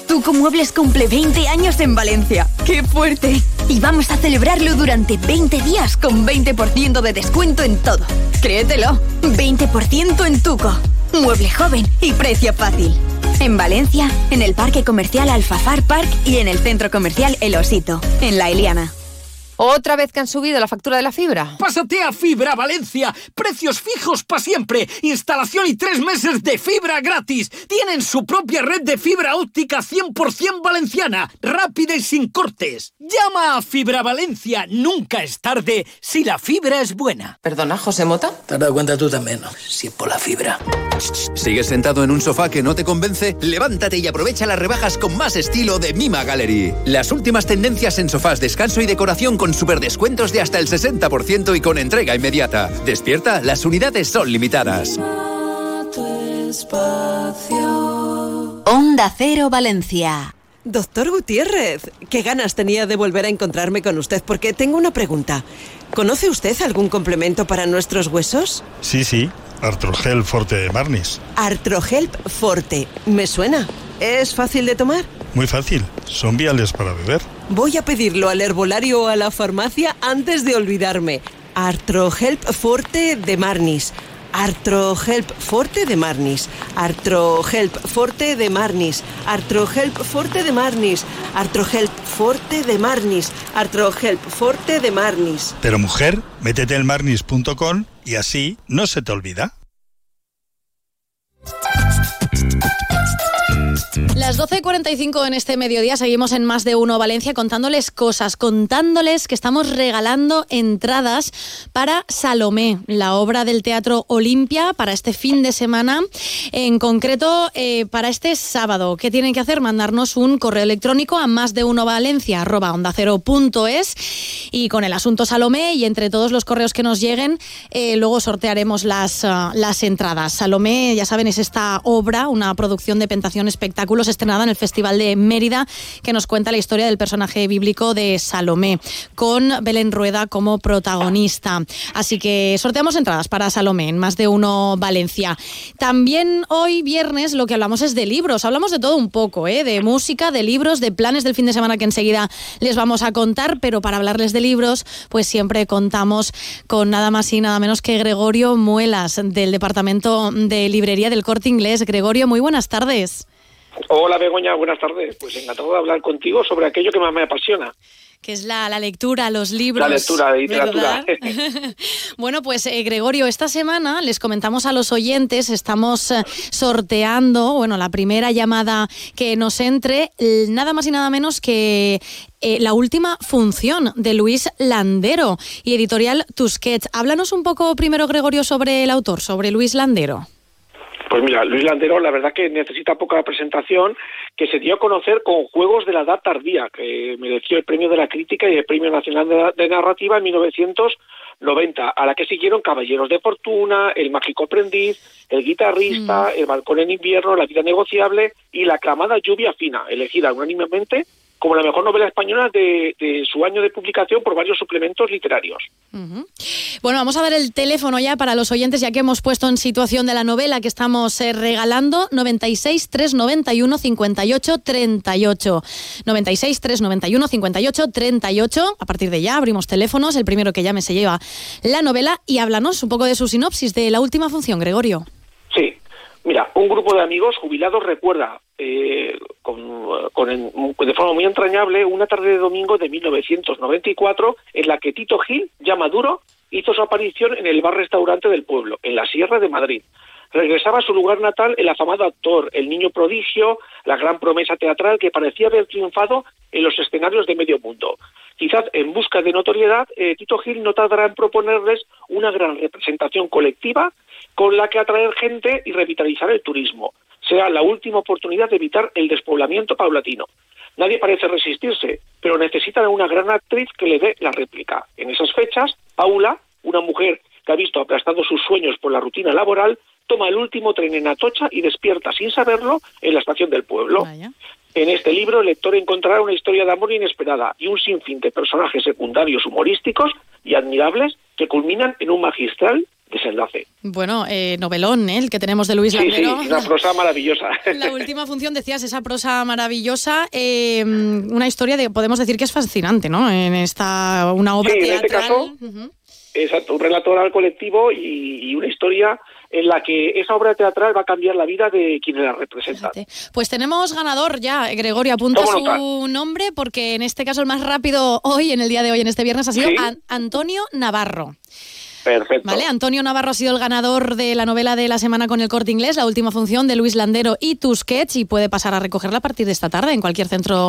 Speaker 15: Tuco Muebles cumple 20 años en Valencia. ¡Qué fuerte! Y vamos a celebrarlo durante 20 días con 20% de descuento en todo. Créetelo, 20% en Tuco. Mueble joven y precio fácil. En Valencia, en el Parque Comercial Alfafar Park y en el Centro Comercial El Osito, en La Eliana.
Speaker 16: ¿Otra vez que han subido la factura de la fibra?
Speaker 17: Pásate a Fibra Valencia. Precios fijos para siempre. Instalación y tres meses de fibra gratis. Tienen su propia red de fibra óptica 100% valenciana. Rápida y sin cortes. Llama a Fibra Valencia. Nunca es tarde si la fibra es buena.
Speaker 16: Perdona, José Mota.
Speaker 18: Te has dado cuenta tú también, ¿no? Si es por la fibra.
Speaker 19: ¿Sigues sentado en un sofá que no te convence? Levántate y aprovecha las rebajas con más estilo de Mima Gallery. Las últimas tendencias en sofás, descanso y decoración con super descuentos de hasta el 60% y con entrega inmediata. Despierta, las unidades son limitadas.
Speaker 1: Onda Cero Valencia.
Speaker 20: Doctor Gutiérrez, qué ganas tenía de volver a encontrarme con usted porque tengo una pregunta. ¿Conoce usted algún complemento para nuestros huesos?
Speaker 21: Sí, sí, Artrogel Forte de Marnis.
Speaker 20: Artrohelp Forte, me suena. ¿Es fácil de tomar?
Speaker 21: Muy fácil, son viales para beber.
Speaker 20: Voy a pedirlo al herbolario o a la farmacia antes de olvidarme. Artrohelp Forte de Marnis. Artrohelp Forte de Marnis. Artrohelp Forte de Marnis. Artrohelp Forte de Marnis. Artrohelp Forte de Marnis. Artrohelp Forte de Marnis.
Speaker 21: Pero mujer, métete en marnis.com y así no se te olvida.
Speaker 3: Las 12.45 en este mediodía seguimos en Más de Uno Valencia contándoles cosas, contándoles que estamos regalando entradas para Salomé, la obra del Teatro Olimpia para este fin de semana, en concreto eh, para este sábado. ¿Qué tienen que hacer? Mandarnos un correo electrónico a más de uno Valencia onda cero punto es y con el asunto Salomé y entre todos los correos que nos lleguen eh, luego sortearemos las, ah, las entradas. Salomé, ya saben, es esta obra, una producción de Pentación Espectáculos estrenada en el Festival de Mérida, que nos cuenta la historia del personaje bíblico de Salomé, con Belén Rueda como protagonista. Así que sorteamos entradas para Salomé en más de uno Valencia. También hoy, viernes, lo que hablamos es de libros. Hablamos de todo un poco, ¿eh? de música, de libros, de planes del fin de semana que enseguida les vamos a contar, pero para hablarles de libros, pues siempre contamos con nada más y nada menos que Gregorio Muelas, del Departamento de Librería del Corte Inglés. Gregorio, muy buenas tardes.
Speaker 22: Hola Begoña, buenas tardes. Pues encantado de hablar contigo sobre aquello que más me apasiona.
Speaker 3: Que es la, la lectura, los libros.
Speaker 22: La lectura, la literatura.
Speaker 3: bueno, pues eh, Gregorio, esta semana les comentamos a los oyentes, estamos eh, sorteando, bueno, la primera llamada que nos entre, nada más y nada menos que eh, la última función de Luis Landero y editorial Tusquets. Háblanos un poco primero, Gregorio, sobre el autor, sobre Luis Landero.
Speaker 22: Pues mira, Luis Landero, la verdad que necesita poca presentación, que se dio a conocer con Juegos de la Edad Tardía, que mereció el premio de la crítica y el premio nacional de, narrativa en 1990, a la que siguieron Caballeros de Fortuna, El Mágico Aprendiz, El Guitarrista, El Balcón en Invierno, La Vida Negociable y La Aclamada Lluvia Fina, elegida unánimemente como la mejor novela española de, su año de publicación por varios suplementos literarios.
Speaker 3: Bueno, vamos a dar el teléfono ya para los oyentes, ya que hemos puesto en situación de la novela que estamos eh, regalando 96 391 58 38. 96 391 58 38. A partir de ya abrimos teléfonos. El primero que llame se lleva la novela y háblanos un poco de su sinopsis de la última función, Gregorio.
Speaker 22: Mira, un grupo de amigos jubilados recuerda eh, con, con de forma muy entrañable una tarde de domingo de 1994 en la que Tito Gil, ya maduro, hizo su aparición en el bar-restaurante del pueblo, en la Sierra de Madrid. Regresaba a su lugar natal el afamado actor, el niño prodigio, la gran promesa teatral que parecía haber triunfado en los escenarios de medio mundo. Quizás en busca de notoriedad, eh, Tito Gil no tardará en proponerles una gran representación colectiva con la que atraer gente y revitalizar el turismo. Será la última oportunidad de evitar el despoblamiento paulatino. Nadie parece resistirse, pero necesitan una gran actriz que le dé la réplica. En esas fechas, Paula, una mujer que ha visto aplastados sus sueños por la rutina laboral, toma el último tren en Atocha y despierta sin saberlo en la estación del pueblo. En este libro el lector encontrará una historia de amor inesperada y un sinfín de personajes secundarios humorísticos y admirables que culminan en un magistral desenlace.
Speaker 3: Bueno, eh, novelón, ¿eh? el que tenemos de Luis
Speaker 22: Sí, sí, una prosa maravillosa.
Speaker 3: La última función, decías, esa prosa maravillosa, eh, una historia de, podemos decir que es fascinante, ¿no? En esta, una obra
Speaker 22: Sí, en este
Speaker 3: teatral.
Speaker 22: caso, Exacto, un relato oral colectivo y, y una historia en la que esa obra teatral va a cambiar la vida de quienes la representan.
Speaker 3: Pues tenemos ganador ya, Gregorio, apunta su nombre porque en este caso el más rápido hoy, en el día de hoy, en este viernes, ha sido
Speaker 22: Sí.
Speaker 3: Antonio Navarro.
Speaker 22: Perfecto.
Speaker 3: ¿Vale? Antonio Navarro ha sido el ganador de la novela de la semana con el corte inglés, la última función de Luis Landero y Tusquets, y puede pasar a recogerla a partir de esta tarde en cualquier centro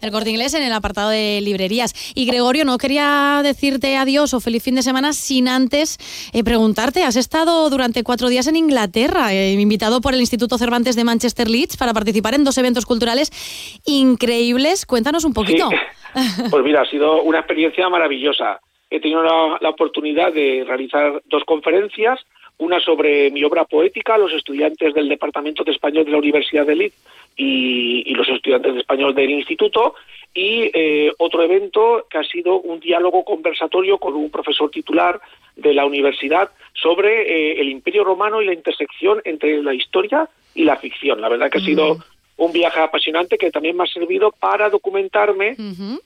Speaker 3: del corte inglés en el apartado de librerías. Y Gregorio, no quería decirte adiós o feliz fin de semana sin antes eh, preguntarte, has estado durante cuatro días en Inglaterra, eh, invitado por el Instituto Cervantes de Manchester Leeds para participar en dos eventos culturales increíbles. Cuéntanos un poquito.
Speaker 22: Pues mira, ha sido una experiencia maravillosa. He tenido la, la oportunidad de realizar dos conferencias, una sobre mi obra poética los estudiantes del Departamento de Español de la Universidad de Leeds y, y los estudiantes de español del instituto, y eh, otro evento que ha sido un diálogo conversatorio con un profesor titular de la universidad sobre eh, el Imperio Romano y la intersección entre la historia y la ficción. La verdad que ha sido un viaje apasionante que también me ha servido para documentarme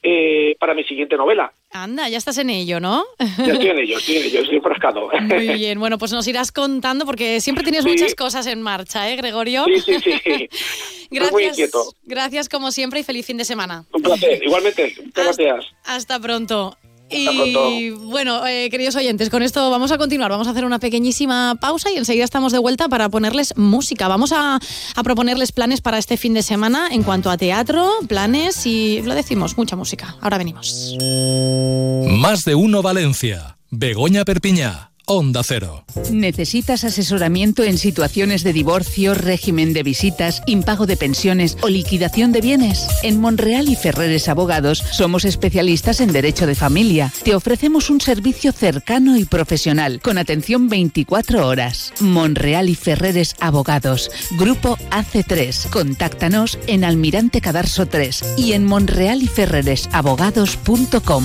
Speaker 22: eh, para mi siguiente novela.
Speaker 3: Anda, ya estás en ello, ¿no?
Speaker 22: Ya estoy en ello, estoy en ello, estoy enfrascado.
Speaker 3: Muy bien, bueno, pues nos irás contando porque siempre tienes
Speaker 22: Sí.
Speaker 3: muchas cosas en marcha, ¿eh, Gregorio?
Speaker 22: Sí, sí, sí. Estoy muy
Speaker 3: Gracias,
Speaker 22: inquieto.
Speaker 3: gracias como siempre y feliz fin de semana.
Speaker 22: Un placer. Igualmente, muchas gracias.
Speaker 3: Hasta pronto. Y bueno, eh, queridos oyentes, con esto vamos a continuar. Vamos a hacer una pequeñísima pausa y enseguida estamos de vuelta para ponerles música. Vamos a, a proponerles planes para este fin de semana en cuanto a teatro, planes y lo decimos, mucha música. Ahora venimos.
Speaker 2: Más de uno Valencia. Begoña Perpiñá. Onda Cero.
Speaker 12: ¿Necesitas asesoramiento en situaciones de divorcio, régimen de visitas, impago de pensiones o liquidación de bienes? En Monreal y Ferreres Abogados somos especialistas en derecho de familia. Te ofrecemos un servicio cercano y profesional con atención 24 horas. Monreal y Ferreres Abogados, Grupo AC3. Contáctanos en Almirante Cadarso 3 y en monrealyferreresabogados.com.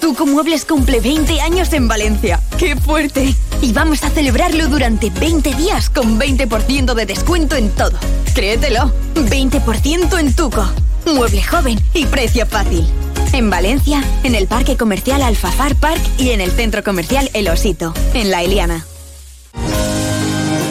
Speaker 15: Tuco Muebles cumple 20 años en Valencia. ¡Qué fuerte! Y vamos a celebrarlo durante 20 días con 20% de descuento en todo. Créetelo, 20% en Tuco. Mueble joven y precio fácil. En Valencia, en el Parque Comercial Alfafar Park y en el Centro Comercial El Osito, en La Eliana.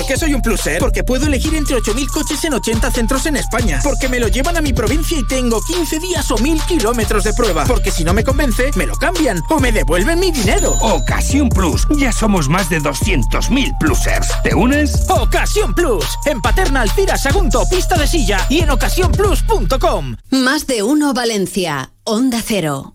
Speaker 23: Por qué soy un pluser? Porque puedo elegir entre 8.000 coches en 80 centros en España. Porque me lo llevan a mi provincia y tengo 15 días o 1.000 kilómetros de prueba. Porque si no me convence, me lo cambian o me devuelven mi dinero.
Speaker 24: Ocasión Plus. Ya somos más de 200.000 plusers. ¿Te unes?
Speaker 23: Ocasión Plus. En Paterna, Alcira, Sagunto, Pista de Silla y en ocasiónplus.com.
Speaker 1: Más de uno Valencia. Onda Cero.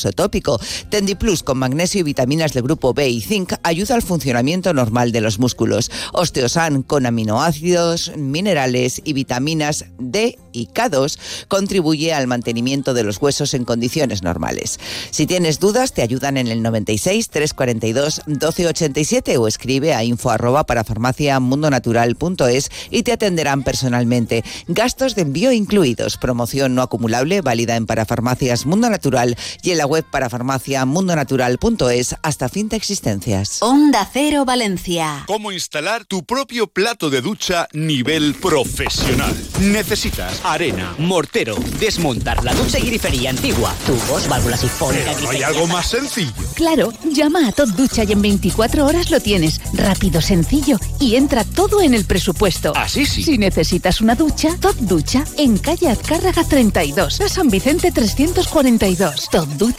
Speaker 25: uso tópico. Tendiplus con magnesio y vitaminas del grupo B y zinc ayuda al funcionamiento normal de los músculos. Osteosan con aminoácidos, minerales y vitaminas D y K2 contribuye al mantenimiento de los huesos en condiciones normales. Si tienes dudas, te ayudan en el 96 342 1287 o escribe a info arroba para farmaciamundonatural.es y te atenderán personalmente. Gastos de envío incluidos. Promoción no acumulable válida en Parafarmacias Mundo Natural y en la web para farmacia mundonatural.es hasta fin de existencias.
Speaker 1: Onda Cero Valencia.
Speaker 26: ¿Cómo instalar tu propio plato de ducha nivel profesional? Necesitas arena,
Speaker 27: mortero, desmontar la ducha y grifería antigua, tubos, válvulas sifónicas,
Speaker 26: Pero no hay algo más sencillo.
Speaker 12: Claro, llama a Top Ducha y en 24 horas lo tienes. Rápido, sencillo y entra todo en el presupuesto.
Speaker 27: Así sí.
Speaker 12: Si necesitas una ducha, Top Ducha en calle Azcárraga 32, a San Vicente 342.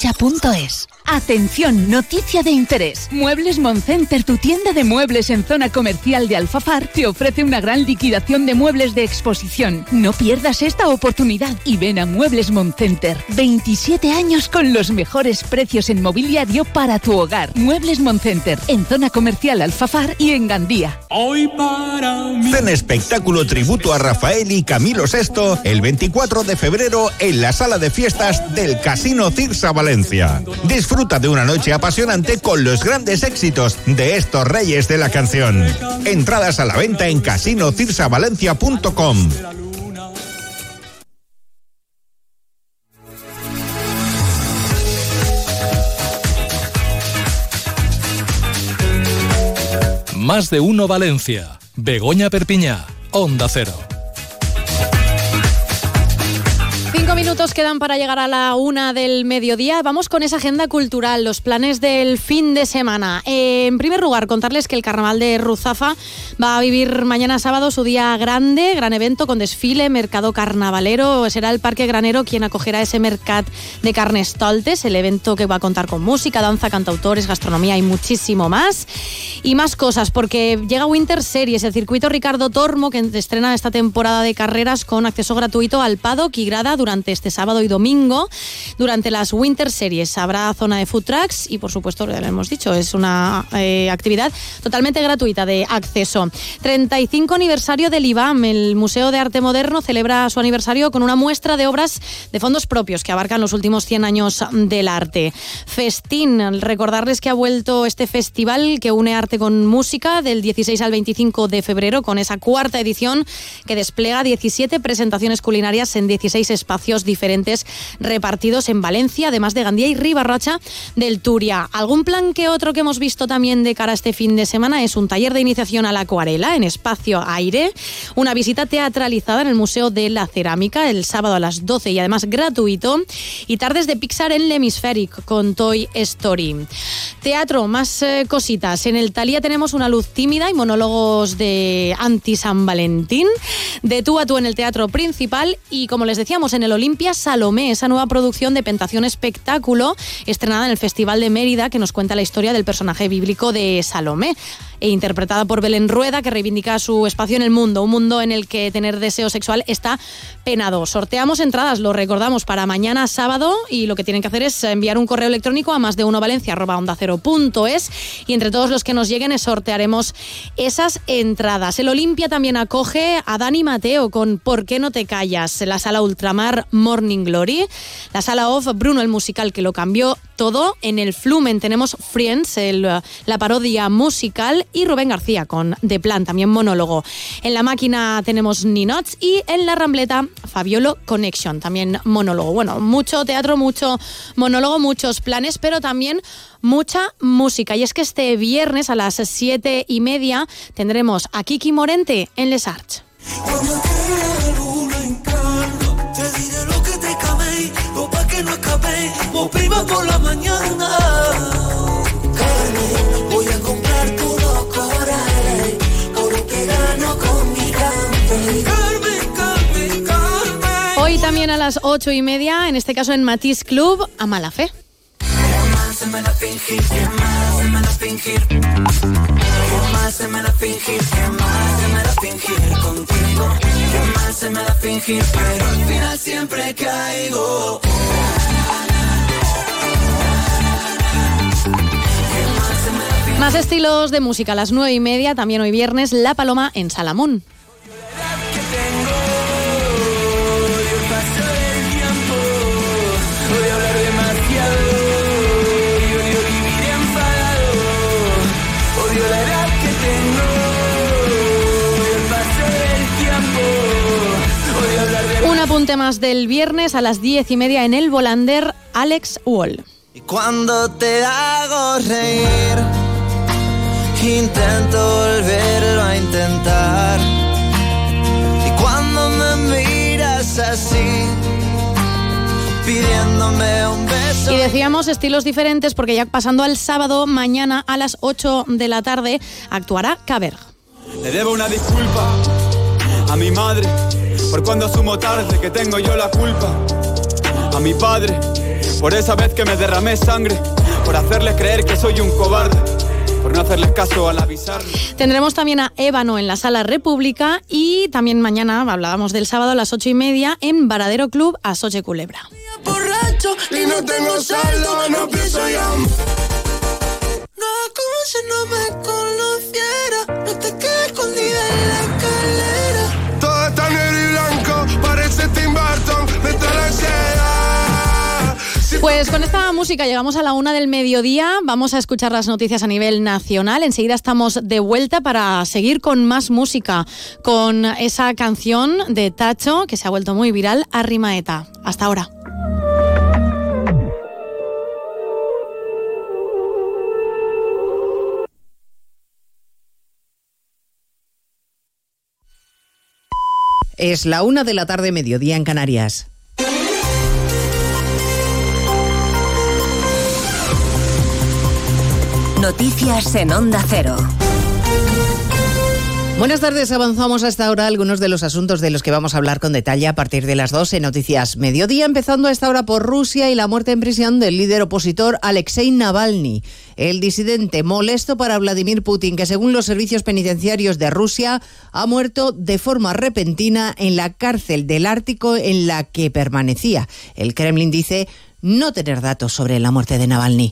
Speaker 12: Topducha.es. Atención, noticia de interés. Muebles Moncenter, tu tienda de muebles en zona comercial de Alfafar, te ofrece una gran liquidación de muebles de exposición. No pierdas esta oportunidad y ven a Muebles Moncenter. 27 años con los mejores precios en mobiliario para tu hogar. Muebles Moncenter, en zona comercial Alfafar y en Gandía.
Speaker 28: Hoy para mí. Ven espectáculo tributo a Rafael y Camilo VI el 24 de febrero en la sala de fiestas del Casino Cirsa Valencia. Disfruta de una noche apasionante con los grandes éxitos de estos reyes de la canción. Entradas a la venta en casinocirsavalencia.com.
Speaker 2: Más de uno Valencia. Begoña Perpiñá. Onda Cero.
Speaker 3: Cinco minutos quedan para llegar a la una del mediodía. Vamos con esa agenda cultural, los planes del fin de semana. Eh, en primer lugar, contarles que el Carnaval de Ruzafa va a vivir mañana sábado su día grande, gran evento con desfile, mercado carnavalero. Será el Parque Granero quien acogerá ese mercat de carnestoltes, el evento que va a contar con música, danza, cantautores, gastronomía y muchísimo más. Y más cosas, porque llega Winter Series, el circuito Ricardo Tormo, que estrena esta temporada de carreras con acceso gratuito al paddock y grada durante este sábado y domingo. Durante las Winter Series habrá zona de food trucks y, por supuesto, ya lo hemos dicho, es una eh, actividad totalmente gratuita de acceso. 35 aniversario del IBAM. El Museo de Arte Moderno celebra su aniversario con una muestra de obras de fondos propios que abarcan los últimos 100 años del arte. Festín, recordarles que ha vuelto este festival que une arte con música del 16 al 25 de febrero con esa cuarta edición que despliega 17 presentaciones culinarias en 16 espacios diferentes repartidos en Valencia, además de Gandía y Ribarrocha del Turia. Algún plan que otro que hemos visto también de cara a este fin de semana es un taller de iniciación a la acuarela en espacio aire, una visita teatralizada en el Museo de la Cerámica el sábado a las 12 y además gratuito y tardes de Pixar en el Hemispheric con Toy Story. Teatro, más eh, cositas. En el Talía tenemos una luz tímida y monólogos de anti San Valentín, de tú a tú en el teatro principal y como les decíamos en el Olimpia Salomé, esa nueva producción de Pentación Espectáculo estrenada en el Festival de Mérida que nos cuenta la historia del personaje bíblico de Salomé e interpretada por Belén Rueda, que reivindica su espacio en el mundo, un mundo en el que tener deseo sexual está penado. Sorteamos entradas, lo recordamos, para mañana sábado y lo que tienen que hacer es enviar un correo electrónico a más de uno valencia y entre todos los que nos lleguen sortearemos esas entradas. El Olimpia también acoge a Dani Mateo con ¿Por qué no te callas? La sala Ultramar Morning Glory, la sala Off Bruno el musical que lo cambió todo. En el Flumen tenemos Friends, la parodia musical y Rubén García con The Plan, también monólogo. En la máquina tenemos Ninots y en la Rambleta Fabiolo Connection, también monólogo. Bueno, mucho teatro, mucho monólogo, muchos planes, pero también mucha música. Y es que este viernes a las siete y media tendremos a Kiki Morente en Les Arts. Las ocho y media, en este caso en Matiz Club, a mala fe.
Speaker 29: más
Speaker 3: estilos de música a las nueve y media, también hoy viernes, La Paloma en Salamún. Más del viernes a las diez y media en el Volander, Alex Wall.
Speaker 29: Y cuando te hago reír, intento volverlo a intentar. Y cuando me miras así, pidiéndome un beso.
Speaker 3: Y decíamos estilos diferentes porque ya pasando al sábado, mañana a las 8 de la tarde, actuará Caberg.
Speaker 30: Le debo una disculpa a mi madre por cuando asumo tarde que tengo yo la culpa. A mi padre por esa vez que me derramé sangre, por hacerles creer que soy un cobarde. Por no hacerles caso al avisarme.
Speaker 3: Tendremos también a Ébano en la Sala República y también mañana, hablábamos del sábado a las ocho y media, en Varadero Club a Soche Culebra.
Speaker 29: borracho y no tengo saldo, no pienso ya. No es como si no me
Speaker 3: Pues con esta música llegamos a la una del mediodía. Vamos a escuchar las noticias a nivel nacional. Enseguida estamos de vuelta para seguir con más música, con esa canción de Tacho que se ha vuelto muy viral, Arrimaeta. Hasta ahora.
Speaker 31: Es la una de la tarde, mediodía en Canarias.
Speaker 32: Noticias en Onda Cero.
Speaker 31: Buenas tardes, avanzamos hasta ahora algunos de los asuntos de los que vamos a hablar con detalle a partir de las 12 Noticias Mediodía, empezando a esta hora por Rusia y la muerte en prisión del líder opositor Alexei Navalny, el disidente molesto para Vladimir Putin, que según los servicios penitenciarios de Rusia ha muerto de forma repentina en la cárcel del Ártico en la que permanecía. El Kremlin dice no tener datos sobre la muerte de Navalny.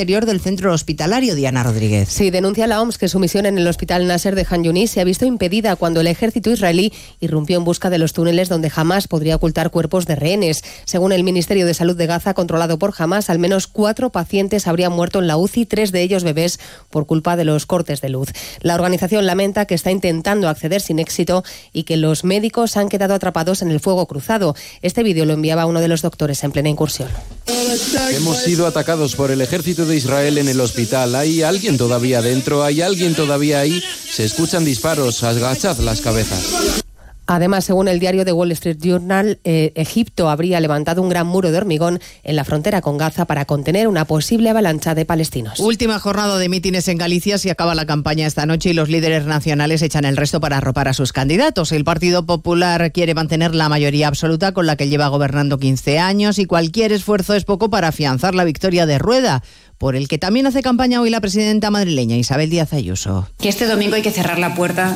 Speaker 31: del centro hospitalario, Diana Rodríguez.
Speaker 16: Sí, denuncia la OMS que su misión en el hospital Nasser de Han Yunis se ha visto impedida cuando el ejército israelí irrumpió en busca de los túneles donde Hamas podría ocultar cuerpos de rehenes. Según el Ministerio de Salud de Gaza, controlado por Hamas, al menos cuatro pacientes habrían muerto en la UCI, tres de ellos bebés, por culpa de los cortes de luz. La organización lamenta que está intentando acceder sin éxito y que los médicos han quedado atrapados en el fuego cruzado. Este vídeo lo enviaba uno de los doctores en plena incursión.
Speaker 33: Hemos sido atacados por el ejército de Israel en el hospital. ¿Hay alguien todavía dentro? ¿Hay alguien todavía ahí? Se escuchan disparos. Agachad las cabezas.
Speaker 16: Además, según el diario The Wall Street Journal, eh, Egipto habría levantado un gran muro de hormigón en la frontera con Gaza para contener una posible avalancha de palestinos.
Speaker 31: Última jornada de mítines en Galicia. Se acaba la campaña esta noche y los líderes nacionales echan el resto para arropar a sus candidatos. El Partido Popular quiere mantener la mayoría absoluta con la que lleva gobernando 15 años y cualquier esfuerzo es poco para afianzar la victoria de Rueda por el que también hace campaña hoy la presidenta madrileña Isabel Díaz Ayuso.
Speaker 34: Que este domingo hay que cerrar la puerta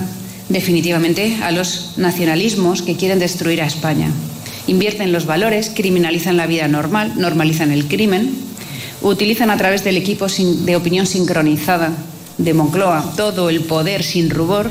Speaker 34: definitivamente a los nacionalismos que quieren destruir a España. Invierten los valores, criminalizan la vida normal, normalizan el crimen, utilizan a través del equipo de opinión sincronizada de Moncloa todo el poder sin rubor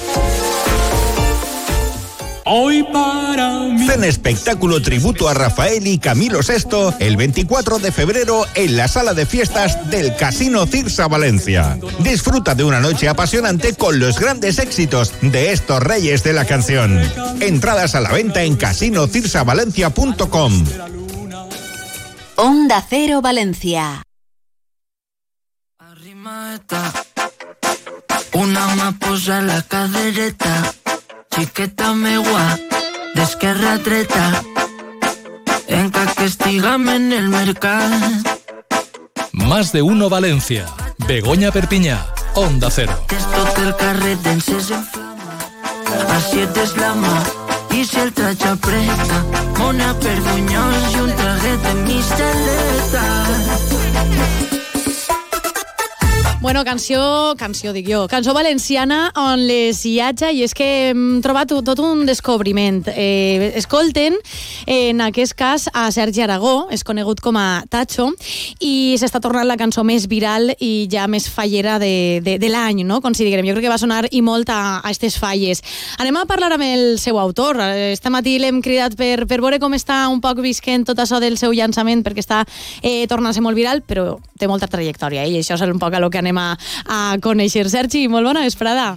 Speaker 29: Hoy para mí.
Speaker 28: Espectáculo tributo a Rafael y Camilo VI el 24 de febrero en la sala de fiestas del Casino Cirsa Valencia. Disfruta de una noche apasionante con los grandes éxitos de estos reyes de la canción. Entradas a la venta en casinocirsavalencia.com.
Speaker 1: Onda Cero Valencia.
Speaker 29: Una más posa la cadereta, chiqueta megua, d'esquerra a dreta, enca que estigame en el mercado.
Speaker 2: Más de uno Valencia. Begoña Perpiñá. Onda Cero.
Speaker 29: Tot el carrer d'encès inflama, així et deslama, i si el traig apreta, mona perdunyós i un traguet de misteleta.
Speaker 3: Bueno, canció, canció dic jo, cançó valenciana on les hiatja i és que hem trobat tot un descobriment. Eh, escolten, en aquest cas, a Sergi Aragó, és conegut com a Tacho, i s'està tornant la cançó més viral i ja més fallera de, de, de l'any, no? Com si diguem. Jo crec que va sonar i molt a, a estes falles. Anem a parlar amb el seu autor. Este matí l'hem cridat per, per veure com està un poc visquent tot això del seu llançament, perquè està eh, tornant-se molt viral, però té molta trajectòria, eh? i això és un poc a lo que anem a, a conèixer. Sergi, molt bona vesprada.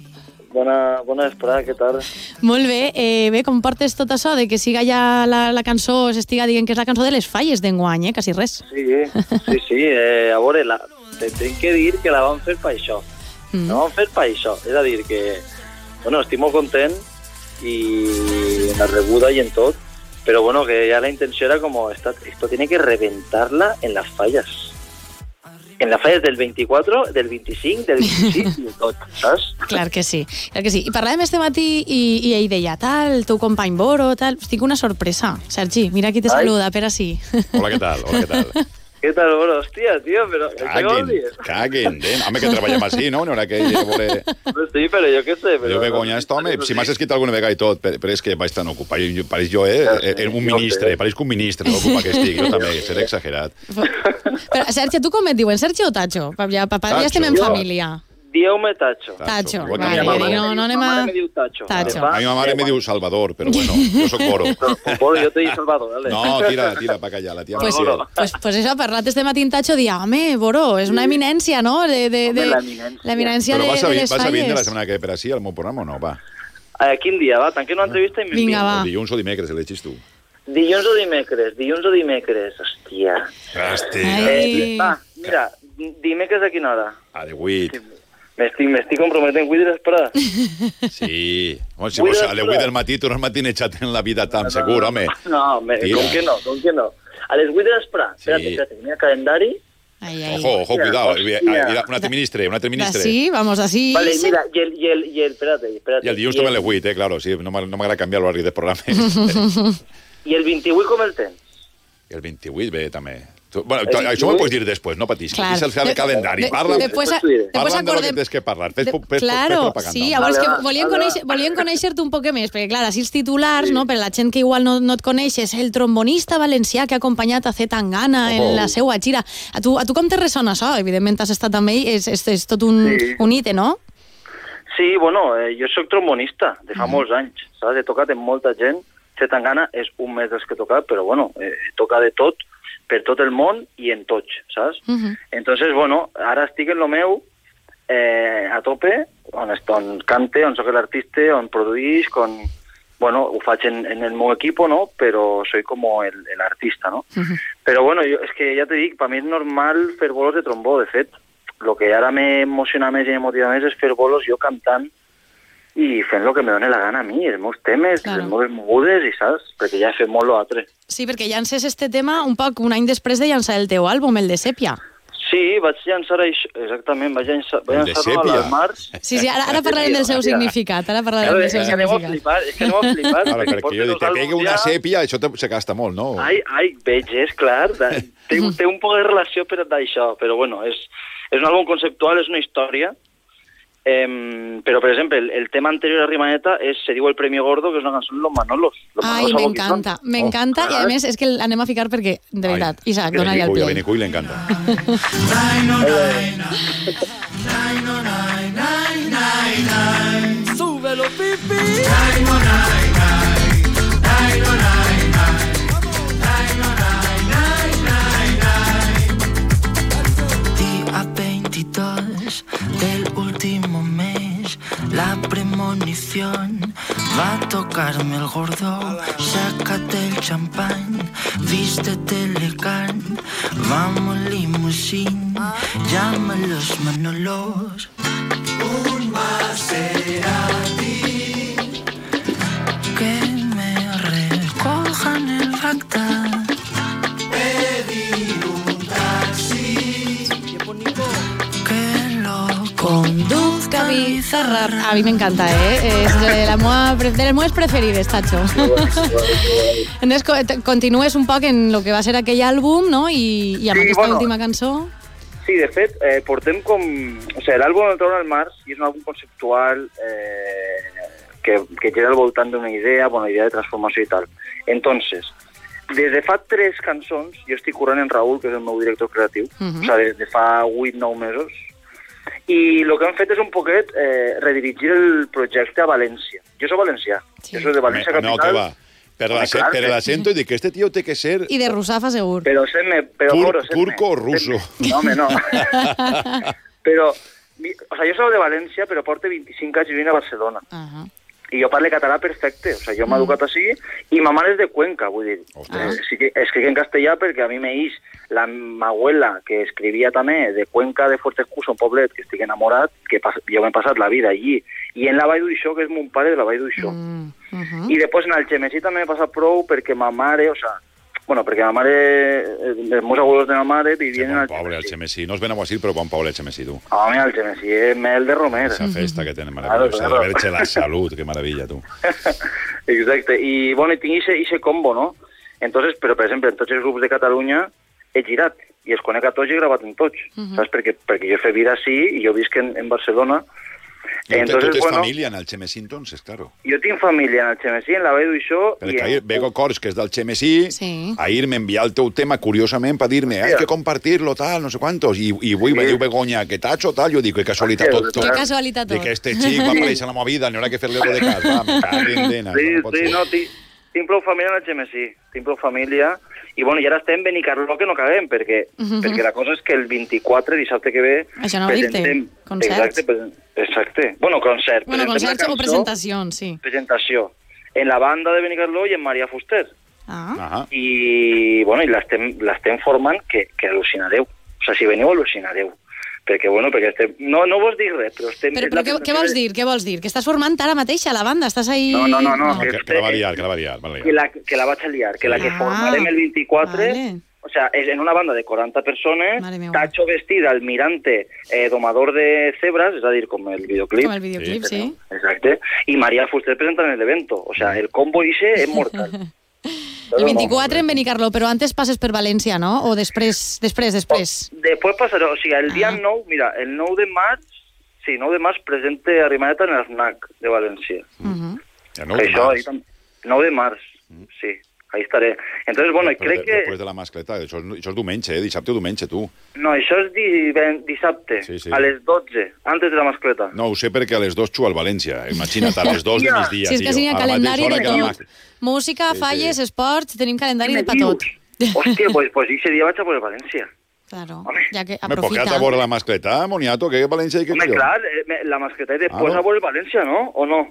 Speaker 35: Bona, bona vesprada, què tal?
Speaker 3: Molt bé. Eh, bé, com portes tot això de que siga ja la, la cançó, s'estiga dient que és la cançó de les falles d'enguany, eh? Quasi res.
Speaker 35: Sí, sí, sí. Eh, a veure, la, te tinc que dir que la vam fer per això. Mm. La vam fer per això. És a dir, que, bueno, estic molt content i en la rebuda i en tot, pero bueno, que ya la intención era como, esta, esto tiene que reventarla en las fallas. En las falles del 24, del 25, del 26 i tot, saps?
Speaker 3: Clar que sí, clar que sí. I parlàvem este matí i, i ell deia, tal, el teu company Boro, tal... Estic una sorpresa. Sergi, mira qui te
Speaker 36: Ai.
Speaker 3: saluda, per així.
Speaker 36: Hola, què tal? Hola, què tal?
Speaker 35: Què tal, bueno, hòstia, tío, pero... ¿qué
Speaker 36: Caguen,
Speaker 35: dices?
Speaker 36: caguen, nen. Home, que treballem així, no? No era que ella vole...
Speaker 35: Pues sí, però jo què sé, però...
Speaker 36: Jo Begoña, esto, home, si m'has escrit alguna vegada i tot, però, però és que vaig tan ocupat. Jo, pareix jo, eh? eh, un ministre, pareix que un ministre l'ocupa que estic. Jo també, seré exagerat.
Speaker 3: Però, Sergi, tu com et diuen, Sergi o Tacho? Ja, ja estem en
Speaker 36: Jo.
Speaker 35: Dieu-me Tacho.
Speaker 3: Tacho.
Speaker 36: Igual
Speaker 3: Vale,
Speaker 36: mi
Speaker 3: mamà. no, no anem a...
Speaker 35: Tacho.
Speaker 3: Tacho.
Speaker 36: A mi mamá me diu Salvador, pero bueno, yo soy Coro.
Speaker 35: Bueno, yo te di Salvador, dale.
Speaker 36: No, tira, tira para callar, la tía
Speaker 3: Pues,
Speaker 36: Maciel.
Speaker 3: pues, pues això, parlat este matí Tacho, dia, home, Boró, és una eminència, no? De, de, de,
Speaker 35: l'eminència.
Speaker 3: l'eminència de,
Speaker 36: vas a,
Speaker 3: de
Speaker 36: vas a vindre la
Speaker 3: semana
Speaker 36: setmana que ve per així al meu programa o no? Va,
Speaker 35: Eh, quin dia, va? Tanquem una entrevista i m'envien.
Speaker 3: Vinga, va.
Speaker 36: dilluns o dimecres, elegis tu.
Speaker 35: Dilluns o dimecres, dilluns o dimecres. Hòstia.
Speaker 36: Hòstia,
Speaker 35: Eh. Va, mira, dimecres a quina hora?
Speaker 36: A 18. Me
Speaker 35: estic, m'estic comprometent, vull dir.
Speaker 36: Sí. Si vols, a del no m'has en la vida tan
Speaker 35: no, no.
Speaker 36: No,
Speaker 35: home, que no, com que no. A les 8 de calendari,
Speaker 36: Ojo, ojo, cuidado.
Speaker 35: Eh,
Speaker 36: eh, una ministre, una ministre.
Speaker 3: Sí, vamos así.
Speaker 35: Vale, mira, y el, y el, y el, espérate, espérate.
Speaker 36: I el dilluns també a les claro, sí, no m'agrada canviar l'horari del programa.
Speaker 35: I el 28 com el tens?
Speaker 36: El 28 bé, també. Bueno, tu, això m'ho pots dir després, no patis.
Speaker 3: Clar.
Speaker 36: Aquí se'l fa el
Speaker 3: De-
Speaker 36: calendari.
Speaker 3: de-
Speaker 36: Parla,
Speaker 3: després-
Speaker 36: parla
Speaker 3: després
Speaker 36: de lo que
Speaker 3: acordem-
Speaker 36: tens que parlar. Fes, fes, fes,
Speaker 3: claro,
Speaker 36: fes propaganda.
Speaker 3: sí, llavors
Speaker 35: Vale,
Speaker 3: que volien,
Speaker 35: vale,
Speaker 3: conèixer, volien conèixer-te un poc més, perquè clar, així els titulars, no, per la gent que igual no, no et coneix, és el trombonista valencià que ha acompanyat a Z Tangana
Speaker 35: Ojo.
Speaker 3: en la seva gira. A tu, a tu com te ressona això? Evidentment has estat amb ell, és, és, és tot un,
Speaker 35: Sí.
Speaker 3: un hite, no?
Speaker 35: Sí, bueno, eh, jo sóc trombonista de fa molts anys, saps? He tocat amb molta gent. Zetangana és un mes dels que he tocat, però bueno, eh, toca de tot, per tot el món i en tots, saps?
Speaker 3: Uh -huh.
Speaker 35: Entonces, bueno, ara estic en lo meu eh, a tope, on, est- on cante, on sóc l'artista, on produïsc, on... Bueno, ho faig en, en el meu equipo, ¿no? Però soy como el, el artista, ¿no? Però bueno, jo, és que ja te dic, per mi és normal fer bolos de trombó, de fet. El que ara m'emociona més i m'emotiva més és fer bolos jo cantant i fent el que me dóna la gana a mi, els meus temes,
Speaker 3: Claro.
Speaker 35: les meves mogudes, i saps? Perquè ja he fet molt l'altre.
Speaker 3: Sí, perquè llances este tema un poc un any després de llançar el teu àlbum, el de Sèpia.
Speaker 35: Sí, vaig llançar això, exactament, vaig llançar, vaig
Speaker 36: El de
Speaker 35: llançar-lo
Speaker 36: sèpia.
Speaker 35: al març.
Speaker 3: Sí, sí, ara, ara parlarem del seu significat, ara parlarem del
Speaker 35: és
Speaker 3: seu
Speaker 35: que aneu a
Speaker 3: significat.
Speaker 35: flipar, és que aneu a flipar.
Speaker 36: Claro,
Speaker 35: perquè
Speaker 36: jo dic, te pegue
Speaker 35: àlbums
Speaker 36: una sèpia, això te, se gasta molt, no?
Speaker 35: Ai, ai, veig, és clar, de- té, un- té un poc de relació per d'això, però bueno, és, és un àlbum conceptual, és una història, Em, però, per exemple, el, el tema anterior a Rimaneta és, se diu El Premio Gordo, que és una cançó de Los Manolos. Los
Speaker 3: Ai,
Speaker 35: Manolos Aboquizón.
Speaker 3: m'encanta, m'encanta, i a més és que l'anem a ficar perquè, de veritat, Isaac, dona-li el
Speaker 36: Benicull, a
Speaker 3: play.
Speaker 36: Benicull le encanta.
Speaker 29: Súbelo, pipi.
Speaker 37: La premonición va a tocarme el gordo. Sácate el champán, vístete elegant, vamos limusín, llama a los manolos. Un Maserati que
Speaker 3: Bizarra. A mi m'encanta, eh? És de, la pre- de les meves preferides, Tacho. Entonces, continues un poc en lo que va ser aquell àlbum, no? I, i amb
Speaker 35: Sí,
Speaker 3: aquesta
Speaker 35: bueno.
Speaker 3: última cançó.
Speaker 35: Sí, de fet, eh, portem com... O sigui, l'àlbum El Tron al Mars i és un àlbum conceptual eh, que, que gira al voltant d'una idea, bueno, idea de transformació i tal. Entonces, des de fa tres cançons, jo estic currant en Raül, que és el meu director creatiu,
Speaker 3: Mhm.
Speaker 35: o sigui, des de fa 8-9 mesos, i el que hem fet és un poquet eh, redirigir el projecte a València. Jo soc valencià, jo soc de València
Speaker 36: Me- no,
Speaker 35: Capital.
Speaker 36: que va. Per
Speaker 35: Home,
Speaker 36: l'acent-
Speaker 35: clar,
Speaker 36: per l'acento que este tío té que ser
Speaker 3: I de Rusafa, segur.
Speaker 35: Però sent-me... Però,
Speaker 36: tur-
Speaker 35: moro,
Speaker 36: turco o ruso.
Speaker 35: No, home, no. però, o sea, jo soc de València, però porto 25 anys vivint a Barcelona.
Speaker 3: Ajá.
Speaker 35: I jo parlo català perfecte, o sea, jo m'he educat així, i ma mare és de Cuenca, vull dir. Eh, sí que escric en castellà perquè a mi m'eix la ma abuela, que escrivia també de Cuenca de Fuertecusa, un poblet que estic enamorat, que pas, jo m'he passat la vida allí, i en la Vall d'Uixó, que és mon pare de la Vall d'Uixó.
Speaker 3: Mm.
Speaker 35: I després en el Xemesí també m'he passat prou perquè ma mare, o sea, bueno, perquè ma mare, eh, els meus abuelos de ma mare vivien en el
Speaker 36: Pobre, el Xemesí. No és Benaguasil, però bon poble el Xemesí, tu.
Speaker 35: Home, el Xemesí és mel de romer.
Speaker 36: Esa festa que tenen
Speaker 35: Claro,
Speaker 36: maravillosa.
Speaker 35: claro.
Speaker 36: De la salut, que maravilla, tu.
Speaker 35: Exacte, i bueno, i tinc ese, ese combo, no? Entonces, però per exemple, en tots els grups de Catalunya he girat i els conec a tots i he gravat en tots,
Speaker 36: Mhm.
Speaker 35: saps? Perquè, perquè jo he fet vida així i jo visc en, en Barcelona.
Speaker 36: I tu, tu
Speaker 35: Entonces,
Speaker 36: tens
Speaker 35: bueno,
Speaker 36: família en el Xemesí, entonces, claro.
Speaker 35: jo tinc família en el Xemesí, en la d'Uixó, i
Speaker 36: Perquè ahir
Speaker 35: en...
Speaker 36: Bego Cors, que és del Xemesí,
Speaker 3: sí.
Speaker 36: ahir m'envia el teu tema, curiosament, per dir-me, hay que compartirlo, tal, no sé quantos, i, i avui me diu Begoña, que tacho, tal, jo dic, que casualitat tot, tot.
Speaker 3: Que casualitat
Speaker 36: De
Speaker 3: tot.
Speaker 36: que este xic va aparèixer a la meva vida, no haurà que fer-li algo de cas, va, me cago en dena,
Speaker 35: Sí,
Speaker 36: no
Speaker 35: sí,
Speaker 36: ser.
Speaker 35: no, tinc, tinc prou família en el Xemesí, tinc prou família, i bueno, i ara estem en Benicarló que no acabem, perquè,
Speaker 3: Mhm.
Speaker 35: perquè la cosa és que el 24, dissabte que ve,
Speaker 3: Això no ho dir-te. Concerts.
Speaker 35: Exacte, exacte. Bueno, concert.
Speaker 3: Bueno,
Speaker 35: presentem
Speaker 3: concerts
Speaker 35: la
Speaker 3: o
Speaker 35: cançó,
Speaker 3: presentacions, sí.
Speaker 35: Presentació. En la banda de Benicarló i en Maria Fuster.
Speaker 3: Ah.
Speaker 35: I, bueno, i l'estem l'estem formant que, que al·lucinareu. O sigui, si veniu, al·lucinareu. Perquè, bueno, perquè estem... No, no vos dic res, però estem...
Speaker 3: Però, però què, què vols dir? Què vols dir? Que estàs formant ara mateix a la banda? Estàs ahí...
Speaker 35: No, no, no, no,
Speaker 36: Que, que la va liar, que la va liar, va liar.
Speaker 35: que la, que la vaig a liar, que la que
Speaker 3: Ah,
Speaker 35: formarem el 24,
Speaker 3: vale.
Speaker 35: o sea, és en una banda de 40 persones. Tacho vestit almirante eh, domador de cebras, és a dir, com el videoclip.
Speaker 3: Com el videoclip, sí.
Speaker 35: Exacte. I María Fuster presentant el evento. O sea, el combo ese és mortal.
Speaker 3: El 24 en Benicarló, però antes passes per València, no? O després, després, després.
Speaker 35: Després passarà, o sigui, el dia 9, mira, el 9 de març, sí, 9 de març presente a Rimaneta en el FNAC de València.
Speaker 3: Mhm.
Speaker 36: Ja no, de
Speaker 35: Això,
Speaker 36: març.
Speaker 35: ahí tam- 9 de març, sí, ahí estaré. Entonces, bueno,
Speaker 36: Després
Speaker 35: crec
Speaker 36: de,
Speaker 35: que...
Speaker 36: Després de la mascleta, això és, això és diumenge, eh? dissabte o diumenge, tu.
Speaker 35: No, això és di, ben- dissabte,
Speaker 36: Sí, sí.
Speaker 35: a les 12, antes de la mascleta.
Speaker 36: No, ho sé perquè a les dos xuo al València. Imagina't, a les dos de
Speaker 35: Hòstia.
Speaker 36: migdia,
Speaker 3: Si és que sí, calendari de tot. Música,
Speaker 36: Sí,
Speaker 3: falles,
Speaker 36: sí.
Speaker 3: esports, tenim calendari de
Speaker 35: me
Speaker 3: pa tot.
Speaker 35: Hòstia, pues, pues ese dia vaig a por València.
Speaker 3: Claro, ja que
Speaker 36: Me
Speaker 3: aprofita.
Speaker 36: poquet a veure la mascleta, moniato, que a València hi que
Speaker 35: Home, clar, eh, me- la mascleta i després
Speaker 36: Ah, no?
Speaker 35: a por València, no? O no?